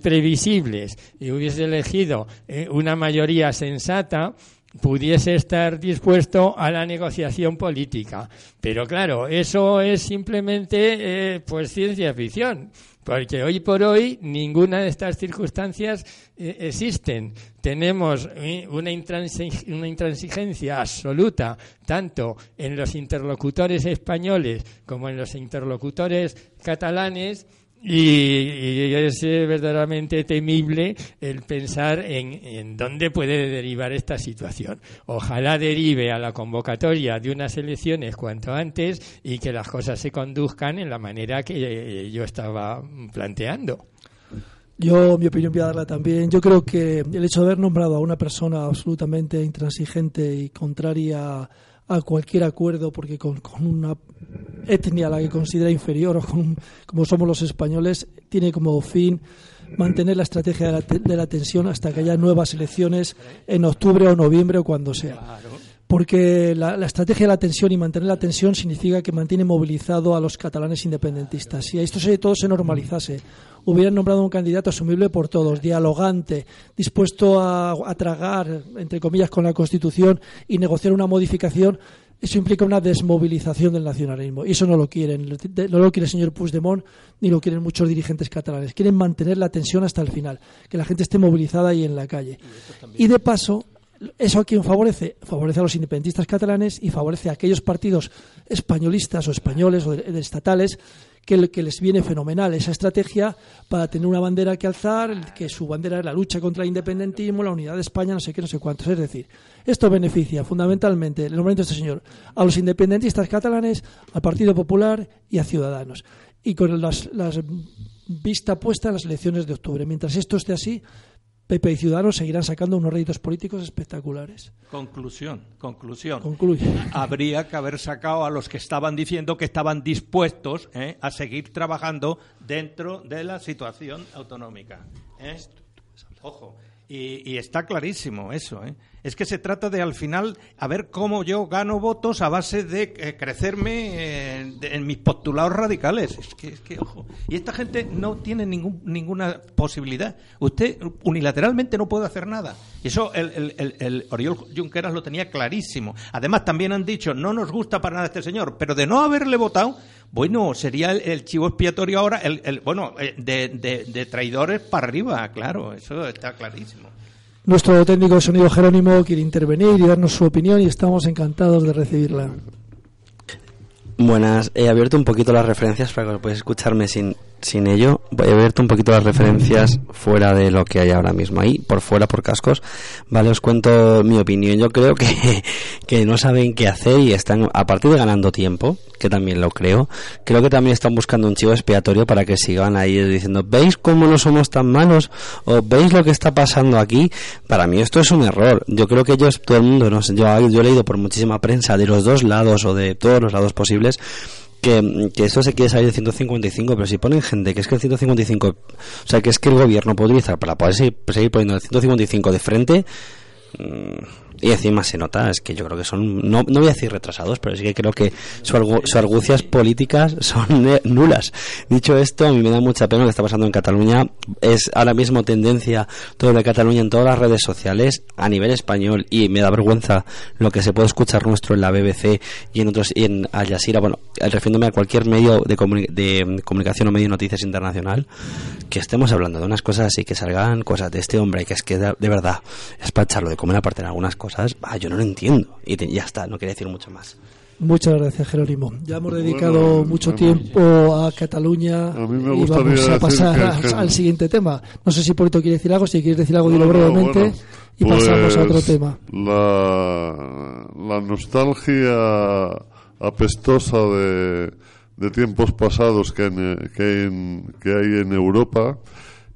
previsibles y hubiese elegido una mayoría sensata, pudiese estar dispuesto a la negociación política. Pero claro, eso es simplemente pues ciencia ficción. Porque hoy por hoy ninguna de estas circunstancias eh, existen. Tenemos eh, una intransigencia absoluta, tanto en los interlocutores españoles como en los interlocutores catalanes, Y, es eh, verdaderamente temible el pensar en, en, dónde puede derivar esta situación. Ojalá derive a la convocatoria de unas elecciones cuanto antes y que las cosas se conduzcan en la manera que eh, yo estaba planteando. Yo, mi opinión voy a darla también. Yo creo que el hecho de haber nombrado a una persona absolutamente intransigente y contraria a cualquier acuerdo, porque con, una etnia a la que considera inferior, o con, como somos los españoles, tiene como fin mantener la estrategia de la, de la tensión hasta que haya nuevas elecciones en octubre o noviembre o cuando sea. Porque la, estrategia de la tensión y mantener la tensión significa que mantiene movilizado a los catalanes independentistas. Si esto se, todo se normalizase, hubieran nombrado un candidato asumible por todos, dialogante, dispuesto a, tragar, entre comillas, con la Constitución y negociar una modificación, eso implica una desmovilización del nacionalismo. Y eso no lo quieren. No lo quiere el señor Puigdemont ni lo quieren muchos dirigentes catalanes. Quieren mantener la tensión hasta el final, que la gente esté movilizada y en la calle. Y de paso, ¿Eso a quién favorece? Favorece a los independentistas catalanes y favorece a aquellos partidos españolistas o españoles o estatales que, que, les viene fenomenal esa estrategia para tener una bandera que alzar, que su bandera es la lucha contra el independentismo, la unidad de España, no sé qué, no sé cuántos. Es decir, esto beneficia fundamentalmente, el nombramiento de este señor, a los independentistas catalanes, al Partido Popular y a Ciudadanos. Y con las, las vista puesta en las elecciones de octubre. Mientras esto esté así, Pepe y Ciudadanos seguirán sacando unos réditos políticos espectaculares. Conclusión, conclusión. Concluye. Habría que haber sacado a los que estaban diciendo que estaban dispuestos eh, a seguir trabajando dentro de la situación autonómica. ¿eh? Ojo, y, está clarísimo eso. ¿eh? Es que se trata de al final a ver cómo yo gano votos a base de eh, crecerme en mis postulados radicales. Es que, es que, ojo. Y esta gente no tiene ningún, ninguna posibilidad. Usted unilateralmente no puede hacer nada. Y eso el, el, Oriol Junqueras lo tenía clarísimo. Además, también han dicho, no nos gusta para nada este señor, pero de no haberle votado, bueno, sería el, chivo expiatorio ahora, el, bueno, eh, de, de traidores para arriba, claro, eso está clarísimo. Nuestro técnico de sonido Jerónimo quiere intervenir y darnos su opinión y estamos encantados de recibirla. Buenas, he abierto un poquito las referencias para que podáis escucharme sin, sin ello. Voy a abierto un poquito las referencias fuera de lo que hay ahora mismo ahí, por fuera, por cascos. Vale, os cuento mi opinión. Yo creo que, que no saben qué hacer y están, a partir de ganando tiempo, que también lo creo, creo que también están buscando un chivo expiatorio para que sigan ahí diciendo, ¿veis cómo no somos tan malos? ¿O veis lo que está pasando aquí? Para mí esto es un error. Yo creo que ellos, todo el mundo, no sé, yo, yo he leído por muchísima prensa de los dos lados o de todos los lados posibles que, que esto se quiere salir de 155, pero si ponen gente que es que el 155, o sea, que es que el gobierno puede utilizar para poder seguir, poniendo el 155 de frente, mm, y encima se nota, es que yo creo que son, no, no voy a decir retrasados, pero sí que creo que sus su argucias políticas son nulas. Dicho esto, a mí me da mucha pena lo que está pasando en Cataluña. Es ahora mismo tendencia todo de Cataluña en todas las redes sociales a nivel español y me da vergüenza lo que se puede escuchar nuestro en la BBC y en otros, y en Al Jazeera, bueno, refiriéndome a cualquier medio de, de comunicación o medio de noticias internacional, que estemos hablando de unas cosas así, que salgan cosas de este hombre, que es que de, verdad es para echarlo de comer aparte en algunas cosas yo no lo entiendo. Y ya está, no quería decir mucho más. Muchas gracias, Jerónimo. Ya hemos dedicado mucho tiempo a Cataluña y vamos a pasar al siguiente tema. No sé si Polito quiere decir algo, si quieres decir algo, dilo brevemente y pasamos a otro pues tema. La, la nostalgia apestosa de, de tiempos pasados que, que, que hay en Europa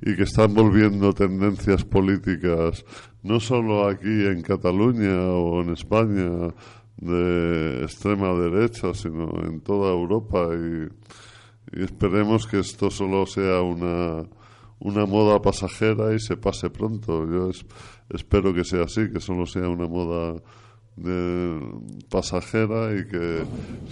y que están volviendo tendencias políticas no solo aquí en Cataluña o en España de extrema derecha, sino en toda Europa y, esperemos que esto solo sea una, una moda pasajera y se pase pronto. Yo espero que sea así, que solo sea una moda de pasajera y que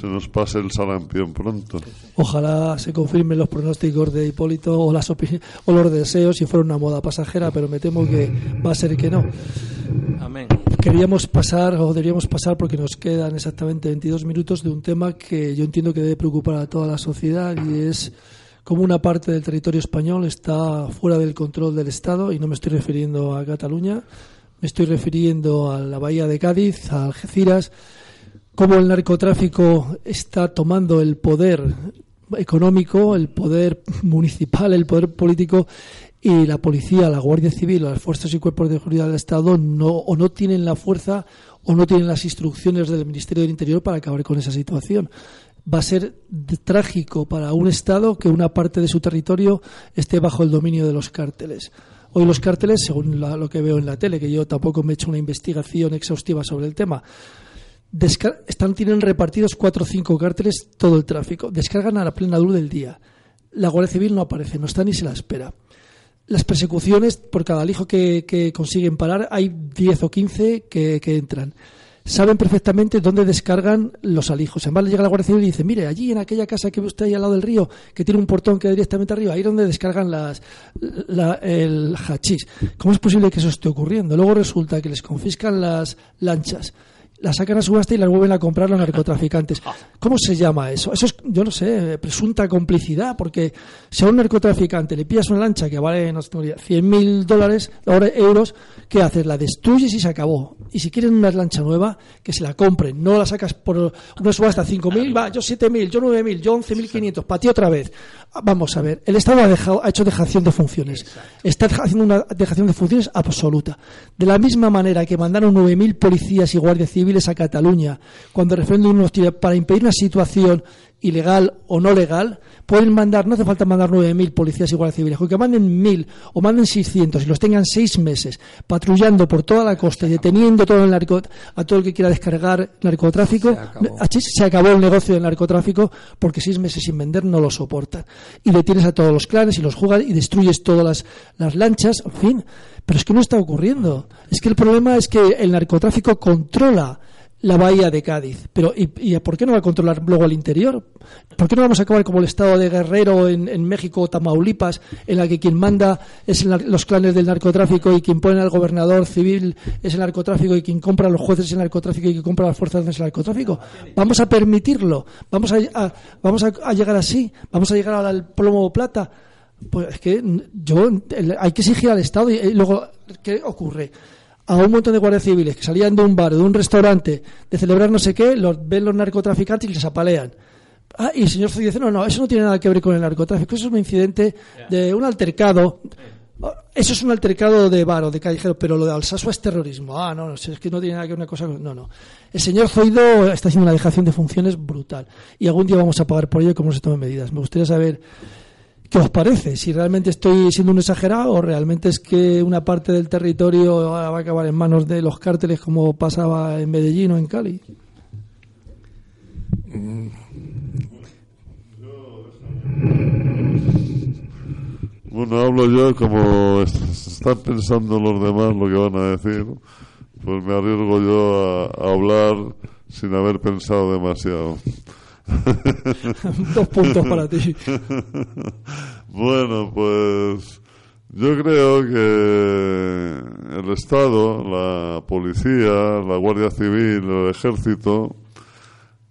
se nos pase el sarampión pronto. Ojalá se confirmen los pronósticos de Hipólito o, las o los deseos si fuera una moda pasajera, pero me temo que va a ser que no. Amén. Queríamos pasar, o deberíamos pasar, porque nos quedan exactamente 22 minutos, de un tema que yo entiendo que debe preocupar a toda la sociedad y es cómo una parte del territorio español está fuera del control del Estado, y no me estoy refiriendo a Cataluña, me estoy refiriendo a la bahía de Cádiz, a Algeciras, cómo el narcotráfico está tomando el poder económico, el poder municipal, el poder político y la policía, la Guardia Civil las fuerzas y cuerpos de seguridad del Estado no, o no tienen la fuerza o no tienen las instrucciones del Ministerio del Interior para acabar con esa situación. Va a ser trágico para un Estado que una parte de su territorio esté bajo el dominio de los cárteles. Hoy los cárteles, según lo que veo en la tele, que yo tampoco me he hecho una investigación exhaustiva sobre el tema, están, tienen repartidos cuatro o cinco cárteles todo el tráfico. Descargan a la plena luz del día. La Guardia Civil no aparece, no está ni se la espera. Las persecuciones, por cada alijo que, consiguen parar, hay 10 o 15 que, entran. Saben perfectamente dónde descargan los alijos. Además, llega la Guardia y dice, mire, allí en aquella casa que ve usted ahí al lado del río, que tiene un portón que va directamente arriba, ahí es donde descargan las, el hachís. ¿Cómo es posible que eso esté ocurriendo? Luego resulta que les confiscan las lanchas la sacan a subasta y las vuelven a comprar los narcotraficantes. ¿Cómo se llama eso? Eso es, yo no sé, presunta complicidad, porque si a un narcotraficante le pillas una lancha que vale, no sé, 100 mil dólares, euros, ¿qué haces? La destruyes y se acabó. Y si quieren una lancha nueva, que se la compren. No la sacas por una subasta 5 mil, va, yo 7 mil, yo 9 mil, yo 11 mil 500, para ti otra vez. Vamos a ver, el Estado ha, dejado, ha hecho dejación de funciones. Está haciendo una dejación de funciones absoluta. De la misma manera que mandaron 9.000 policías y guardias civiles a Cataluña cuando referéndum unos para impedir una situación ilegal o no legal, pueden mandar, no hace falta mandar 9.000 policías y guardias civiles, que manden 1.000 o manden 600 y los tengan seis meses patrullando por toda la costa y deteniendo todo el narco, a todo el que quiera descargar narcotráfico, se acabó. el negocio del narcotráfico porque seis meses sin vender no lo soportan. Y detienes a todos los clanes y los juegas y destruyes todas las, las lanchas, en fin. Pero es que no está ocurriendo. Es que el problema es que el narcotráfico controla la bahía de Cádiz. Pero ¿y, por qué no va a controlar luego el interior? ¿Por qué no vamos a acabar como el estado de Guerrero en, México o Tamaulipas, en la que quien manda es los clanes del narcotráfico y quien pone al gobernador civil es el narcotráfico y quien compra a los jueces es el narcotráfico y quien compra a las fuerzas es el narcotráfico? ¿Vamos a permitirlo? ¿Vamos a, vamos a, llegar así? ¿Vamos a llegar al plomo plata? Pues es que yo hay que exigir al Estado y luego ¿qué ocurre? A un montón de guardias civiles que salían de un bar o de un restaurante de celebrar no sé qué, los ven los narcotraficantes y les apalean. Ah, y el señor Zoy dice, no, no, eso no tiene nada que ver con el narcotráfico, eso es un incidente de un altercado. Eso es un altercado de bar o de callejero, pero lo de Alsaso es terrorismo. Ah, no, no, es que no tiene nada que ver una cosa No, no. El señor Zoido está haciendo una dejación de funciones brutal. Y algún día vamos a pagar por ello y cómo se toman medidas. Me gustaría saber ¿Qué os parece? Si realmente estoy siendo un exagerado o realmente es que una parte del territorio va a acabar en manos de los cárteles como pasaba en Medellín o en Cali. Bueno, hablo yo como están pensando los demás lo que van a decir, pues me arriesgo yo a hablar sin haber pensado demasiado. Dos puntos para ti. bueno, pues yo creo que el Estado, la policía, la Guardia Civil, el Ejército,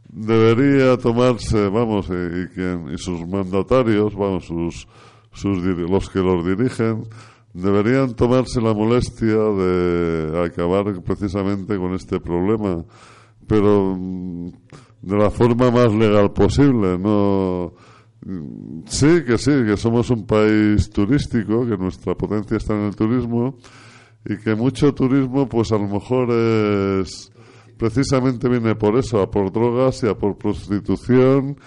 debería tomarse, vamos, y, quien, y sus mandatarios, vamos, sus, sus, los que los dirigen, deberían tomarse la molestia de acabar precisamente con este problema. Pero de la forma más legal posible. No, sí, que sí, que somos un país turístico, que nuestra potencia está en el turismo y que mucho turismo, pues a lo mejor es precisamente viene por eso, a por drogas y a por prostitución,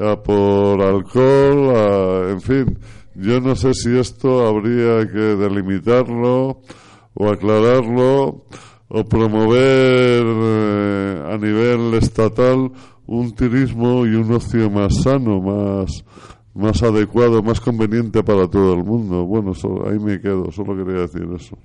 a por alcohol, en fin. Yo no sé si esto habría que delimitarlo o aclararlo o promover eh, a nivel estatal un turismo y un ocio más sano, más, más adecuado, más conveniente para todo el mundo. Bueno, ahí me quedo, solo quería decir eso.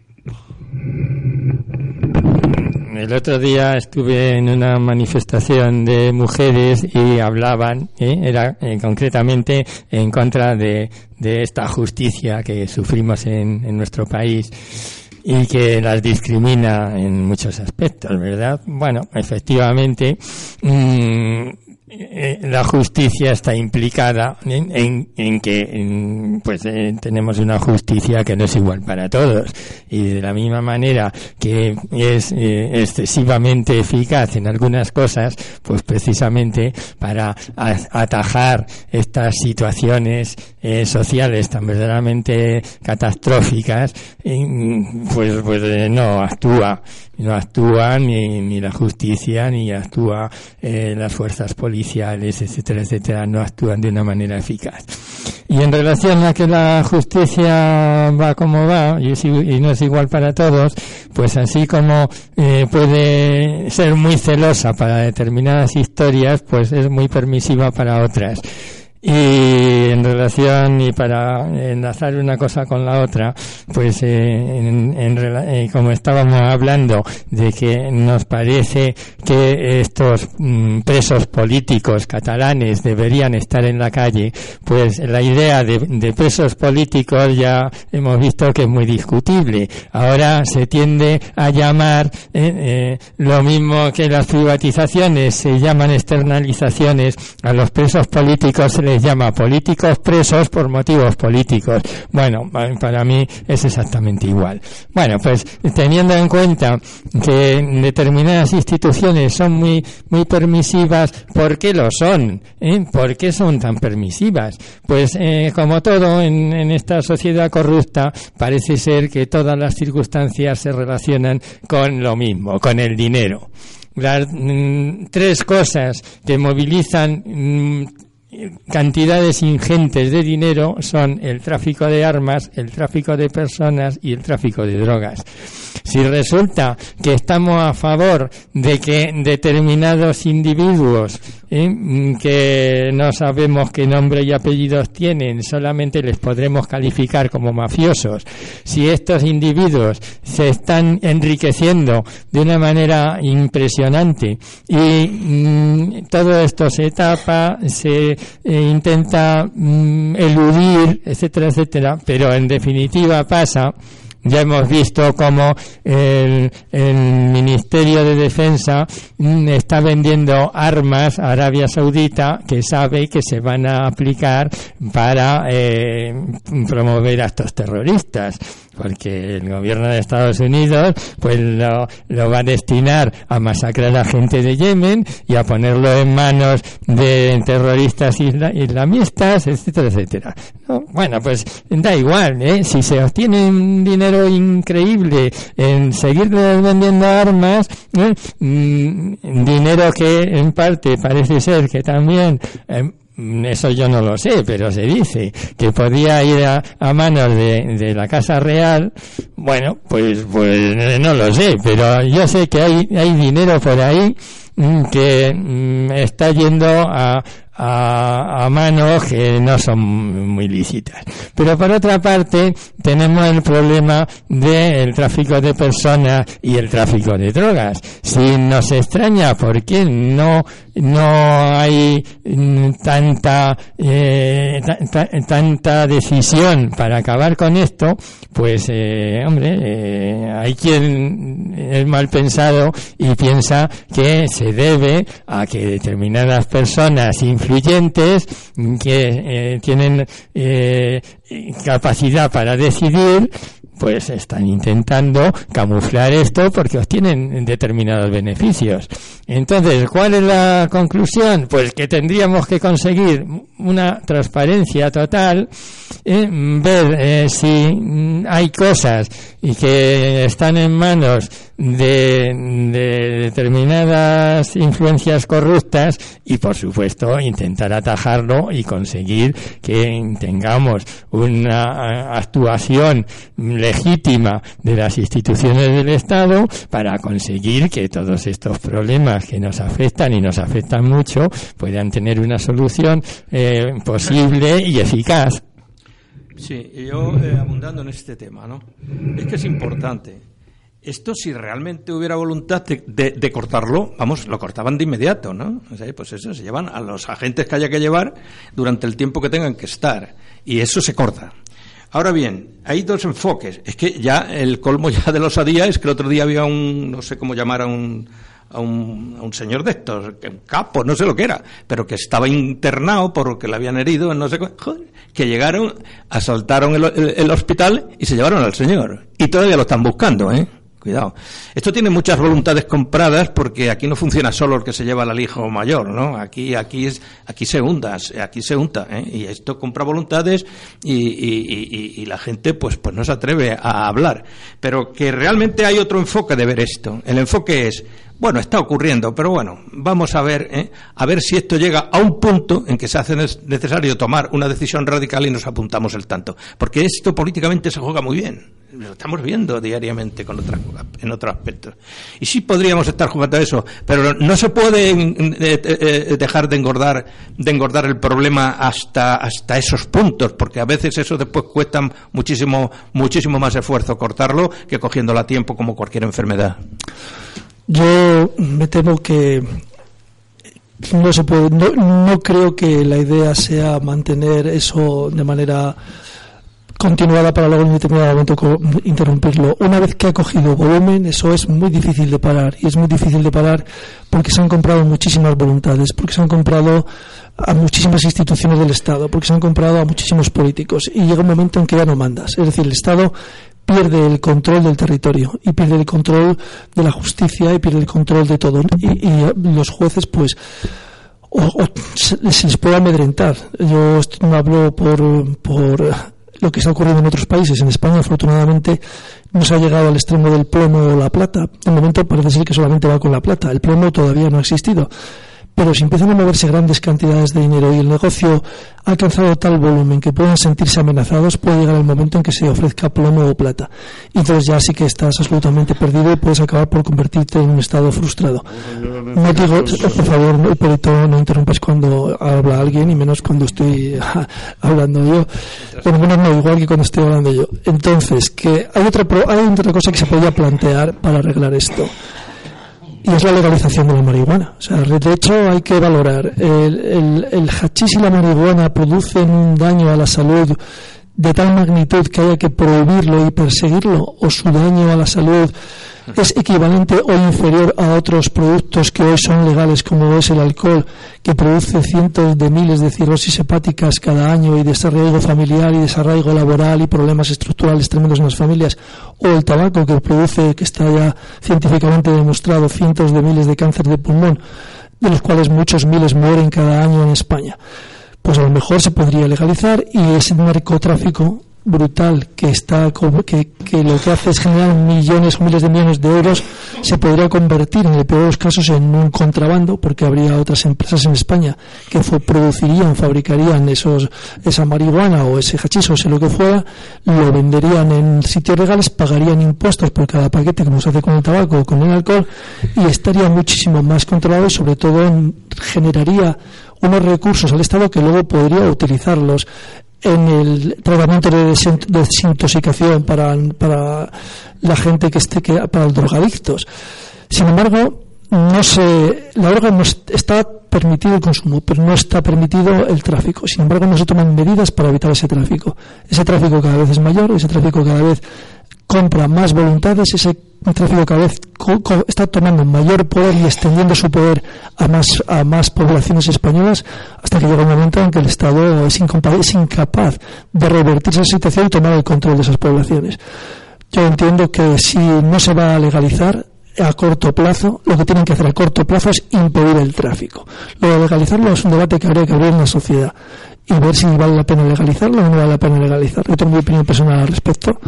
El otro día estuve en una manifestación de mujeres y hablaban, ¿eh? era eh, concretamente en contra de, de, esta justicia que sufrimos en, en nuestro país y que las discrimina en muchos aspectos, ¿verdad? Bueno, efectivamente, mmm, eh, la justicia está implicada en, en, que pues eh, tenemos una justicia que no es igual para todos. Y de la misma manera que es eh, excesivamente eficaz en algunas cosas pues precisamente para atajar estas situaciones eh, sociales tan verdaderamente catastróficas, pues, pues eh, no actúa no actúa ni, ni la justicia ni actúa eh, las fuerzas policiales etcétera etcétera. No actúan de una manera eficaz. Y en relación a que la justicia va como va y, y no es igual para todos pues así como eh, puede ser muy celosa para determinadas historias pues es muy permisiva para otras y en relación, y para enlazar una cosa con la otra, pues eh, en, eh, como estábamos hablando de que nos parece que estos mm, presos políticos catalanes deberían estar en la calle, pues la idea de, presos políticos ya hemos visto que es muy discutible. Ahora se tiende a llamar eh, lo mismo que las privatizaciones se llaman externalizaciones a los presos políticos les llama políticos presos por motivos políticos. Bueno, para mí es exactamente igual. Bueno, pues teniendo en cuenta que determinadas instituciones son muy, muy permisivas, ¿por qué lo son? ¿Eh? ¿Por qué son tan permisivas? Pues eh, como todo en, en esta sociedad corrupta, parece ser que todas las circunstancias se relacionan con lo mismo, con el dinero las mm, tres cosas que movilizan mm, cantidades ingentes de dinero son el tráfico de armas, el tráfico de personas y el tráfico de drogas. Si resulta que estamos a favor de que determinados individuos ¿eh? que no sabemos qué nombre y apellidos tienen, solamente les podremos calificar como mafiosos, si estos individuos se están enriqueciendo de una manera impresionante y mm, todo esto se tapa, se eh, intenta mm, eludir, etcétera, etcétera, pero en definitiva pasa. Ya hemos visto cómo el, Ministerio de Defensa mm, está vendiendo armas a Arabia Saudita que sabe que se van a aplicar para eh, promover a estos terroristas porque el gobierno de Estados Unidos pues lo, va a destinar a masacrar a gente de Yemen y a ponerlo en manos de terroristas islamistas, etcétera, etcétera. Bueno, pues da igual, ¿eh? si se obtiene un dinero increíble en seguirle vendiendo armas, ¿eh? mm, dinero que en parte parece ser que también Mm, eso yo no lo sé, pero se dice que podía ir a, manos de, de, la Casa Real. Bueno, pues, pues no lo sé, pero yo sé que hay, hay dinero por ahí mm, que mm, está yendo a, a, manos que no son muy lícitas. Pero por otra parte, tenemos el problema del tráfico de personas y el tráfico de drogas. Si nos extraña por qué no, no hay mm, tanta, eh, tanta decisión para acabar con esto, pues, eh, hombre, eh, hay quien es mal pensado y piensa que debe a que determinadas personas influyentes que tienen capacidad para decidir pues están intentando camuflar esto porque obtienen determinados beneficios. Entonces, ¿cuál es la conclusión? Pues que tendríamos que conseguir una transparencia total, eh, ver eh, si hay cosas y que están en manos de, determinadas influencias corruptas y por supuesto intentar atajarlo y conseguir que tengamos una actuación legítima de las instituciones del Estado para conseguir que todos estos problemas que nos afectan y nos afectan mucho puedan tener una solución eh, posible y eficaz. Sí, yo eh, abundando en este tema, ¿no? Es que es importante esto, si realmente hubiera voluntad de, cortarlo, vamos, lo cortaban de inmediato, ¿no? pues eso, se llevan a los agentes que haya que llevar durante el tiempo que tengan que estar. Y eso se corta. Ahora bien, hay dos enfoques. Es que ya el colmo ya de los osadía es que el otro día había un, no sé cómo llamar a un, a un, a un señor de estos, capo, no sé lo que era, pero que estaba internado porque le habían herido, no sé joder, que llegaron, asaltaron el, el hospital y se llevaron al señor. Y todavía lo están buscando, ¿eh? Cuidado. Esto tiene muchas voluntades compradas porque aquí no funciona solo el que se lleva al hijo mayor, ¿no? Aquí, aquí es, aquí se hunda, aquí se unta, ¿eh? Y esto compra voluntades y, y, y, la gente, pues, pues no se atreve a hablar. Pero que realmente hay otro enfoque de ver esto. El enfoque es, bueno, está ocurriendo, pero bueno, vamos a ver, ¿eh? a ver si esto llega a un punto en que se hace necesario tomar una decisión radical y nos apuntamos el tanto. Porque esto políticamente se juega muy bien lo estamos viendo diariamente con otras, en otros aspectos. Y sí podríamos estar jugando a eso, pero no se puede eh, eh, dejar de engordar, de engordar el problema hasta, hasta esos puntos, porque a veces eso después cuesta muchísimo, muchísimo más esfuerzo cortarlo que cogiéndolo a tiempo como cualquier enfermedad. Yo me temo que no se puede, no, no creo que la idea sea mantener eso de manera continuada para luego en determinado momento interrumpirlo. Una vez que ha cogido volumen, eso es muy difícil de parar. Y es muy difícil de parar porque se han comprado muchísimas voluntades, porque se han comprado a muchísimas instituciones del Estado, porque se han comprado a muchísimos políticos. Y llega un momento en que ya no mandas. Es decir, el Estado pierde el control del territorio y pierde el control de la justicia y pierde el control de todo. Y, los jueces, pues, o, se, les puede amedrentar. Yo no hablo por, por lo que está ocurriendo en otros países. En España, afortunadamente, no se ha llegado al extremo del plomo o la plata. De momento parece ser que solamente va con la plata. El plomo todavía no ha existido pero si empiezan a moverse grandes cantidades de dinero y el negocio ha alcanzado tal volumen que pueden sentirse amenazados, puede llegar el momento en que se ofrezca plomo o plata. Y entonces ya sí que estás absolutamente perdido y puedes acabar por convertirte en un estado frustrado. No digo, por favor, Perito, no interrumpas cuando habla alguien y menos cuando estoy hablando yo. Bueno, menos no, igual que cuando estoy hablando yo. Entonces, que hay otra, hay otra cosa que se podría plantear para arreglar esto y es la legalización de la marihuana. O sea, de hecho hay que valorar, el, el, el hachís y la marihuana producen un daño a la salud de tal magnitud que haya que prohibirlo y perseguirlo, o su daño a la salud es equivalente o inferior a otros productos que hoy son legales, como es el alcohol, que produce cientos de miles de cirrosis hepáticas cada año y desarraigo familiar y desarraigo laboral y problemas estructurales tremendos en las familias, o el tabaco, que produce, que está ya científicamente demostrado, cientos de miles de cáncer de pulmón, de los cuales muchos miles mueren cada año en España. Pues a lo mejor se podría legalizar y ese narcotráfico brutal que está que, que lo que hace es generar millones o miles de millones de euros se podría convertir en el peor de los casos en un contrabando porque habría otras empresas en España que producirían fabricarían esos esa marihuana o ese hachís o lo que fuera lo venderían en sitios legales pagarían impuestos por cada paquete como se hace con el tabaco o con el alcohol y estaría muchísimo más controlado y sobre todo generaría unos recursos al Estado que luego podría utilizarlos en el tratamiento de desintoxicación para, para la gente que esté que, para los drogadictos. Sin embargo, no se, la droga no está permitido el consumo, pero no está permitido el tráfico. Sin embargo, no se toman medidas para evitar ese tráfico. Ese tráfico cada vez es mayor, ese tráfico cada vez compra más voluntades, ese tráfico cada vez está tomando mayor poder y extendiendo su poder a más, a más poblaciones españolas hasta que llega un momento en que el Estado es, es incapaz de revertir esa situación y tomar el control de esas poblaciones. Yo entiendo que si no se va a legalizar, a corto plazo, lo que tienen que hacer a corto plazo es impedir el tráfico. Lo de legalizarlo es un debate que habría que abrir en la sociedad y ver si vale la pena legalizarlo o no vale la pena legalizarlo. Yo tengo mi opinión personal al respecto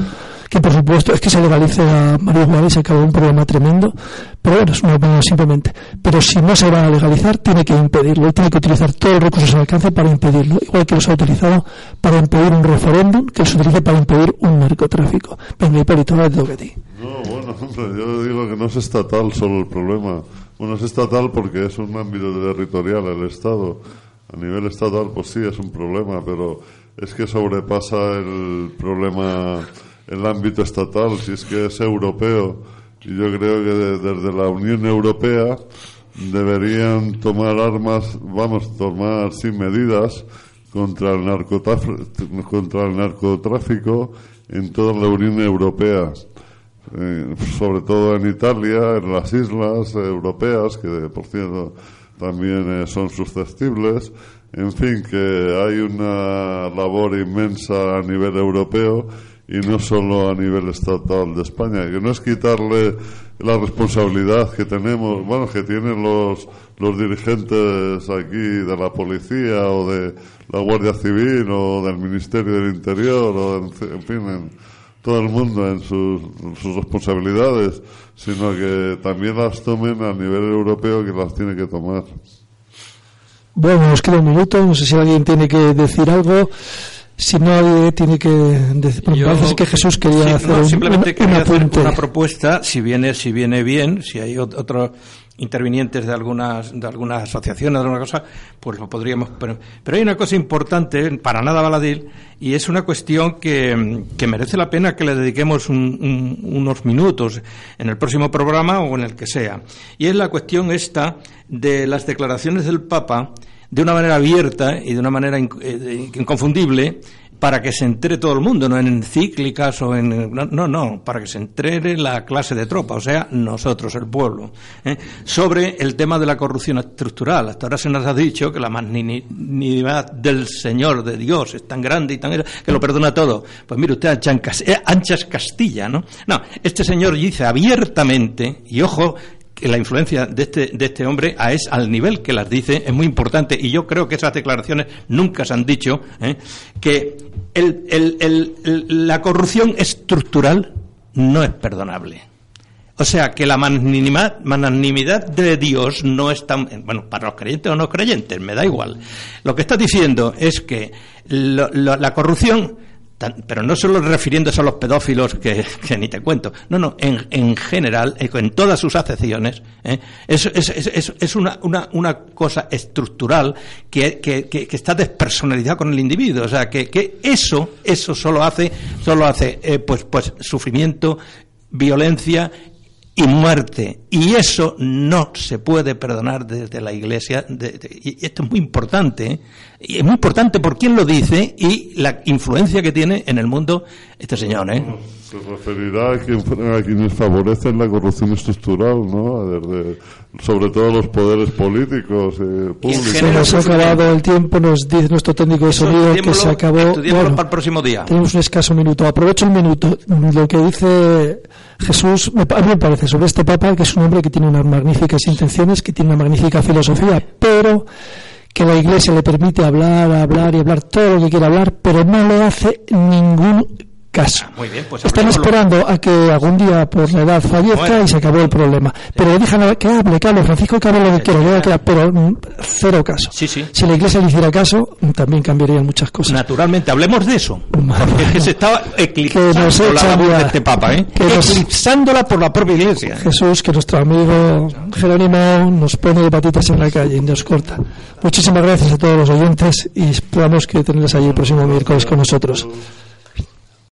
que por supuesto es que se legalice a marihuana y se acaba un problema tremendo, pero bueno, es una opinión simplemente. Pero si no se va a legalizar, tiene que impedirlo y tiene que utilizar todos los recursos al alcance para impedirlo, igual que los ha utilizado para impedir un referéndum, que se utilice para impedir un narcotráfico. Venga, Hipólito, ahora te toca a ti. No, bueno, yo digo que no es estatal solo el problema. Bueno, es estatal porque es un ámbito territorial el Estado. A nivel estatal, pues sí, es un problema, pero es que sobrepasa el problema el ámbito estatal, si es que es europeo. Y yo creo que desde la Unión Europea deberían tomar armas, vamos, tomar sin medidas contra el, contra el narcotráfico en toda la Unión Europea. Eh, sobre todo en Italia, en las islas europeas, que por cierto también eh, son susceptibles. En fin, que hay una labor inmensa a nivel europeo y no solo a nivel estatal de España, que no es quitarle la responsabilidad que tenemos, bueno, que tienen los, los dirigentes aquí de la policía o de la Guardia Civil o del Ministerio del Interior o, en fin, en todo el mundo en sus, sus responsabilidades, sino que también las tomen a nivel europeo que las tiene que tomar. Bueno, nos queda un minuto, no sé si alguien tiene que decir algo. Si nadie tiene que decir, parece que Jesús quería hacer simplemente quería hacer una propuesta, si viene, si viene bien, si hay otros intervinientes de algunas, de algunas asociaciones, de alguna cosa, pues lo podríamos. Pero, pero hay una cosa importante, para nada baladil, y es una cuestión que, que merece la pena que le dediquemos unos minutos en el próximo programa o en el que sea. Y es la cuestión esta de las declaraciones del Papa de una manera abierta y de una manera eh, inconfundible para que se entere todo el mundo, no en encíclicas o en... No, no, para que se entere la clase de tropa, o sea, nosotros, el pueblo, ¿eh? sobre el tema de la corrupción estructural. Hasta ahora se nos ha dicho que la magnanimidad del Señor, de Dios, es tan grande y tan que lo perdona todo. Pues mire usted, anchas Castilla, ¿no? No, este Señor dice abiertamente, y ojo, que la influencia de este, de este hombre a es al nivel que las dice es muy importante y yo creo que esas declaraciones nunca se han dicho ¿eh? que la corrupción estructural no es perdonable. O sea, que la magnanimidad de Dios no es tan... Bueno, para los creyentes o no creyentes, me da igual. Lo que está diciendo es que la corrupción pero no solo refiriéndose a los pedófilos que, ni te cuento, no, no, en, en general, eh, en todas sus acepciones, ¿eh? es, es, es, es una, una, una, cosa estructural que, que, que, está despersonalizada con el individuo, o sea, que, eso, eso solo hace, solo hace eh, pues, pues sufrimiento, violencia y muerte. Y eso no se puede perdonar desde la Iglesia. y esto es muy importante. ¿eh? Y es muy importante por quién lo dice y la influencia que tiene en el mundo este señor. ¿eh? Se referirá a, quienes favorecen la corrupción estructural, ¿no? sobre todo los poderes políticos eh, públicos. Se nos ha acabado el tiempo, nos dice nuestro técnico de sonido que se acabó. para el próximo día. Tenemos un escaso minuto. Aprovecho el minuto. Lo que dice Jesús, a mí me parece sobre este Papa, que es un hombre que tiene unas magníficas intenciones, que tiene una magnífica filosofía, pero que la Iglesia le permite hablar, hablar y hablar todo lo que quiera hablar, pero no le hace ningún caso. Muy bien, pues Están esperando a que algún día por la edad fallezca y se acabó el problema. Pero le dejan que hable, que hable, Francisco que hable lo que quiera, pero mm, cero caso. Sí, sí. Si la iglesia le hiciera caso, mm, también cambiarían muchas cosas. Naturalmente, hablemos de eso. Porque es que se estaba eclipsando la de este Papa, ¿eh? eclipsándola por la propia iglesia. Jesús, que nuestro amigo Jerónimo nos pone de patitas en la calle y nos corta. Muchísimas gracias a todos los oyentes y esperamos que tenerles allí el próximo miércoles con nosotros.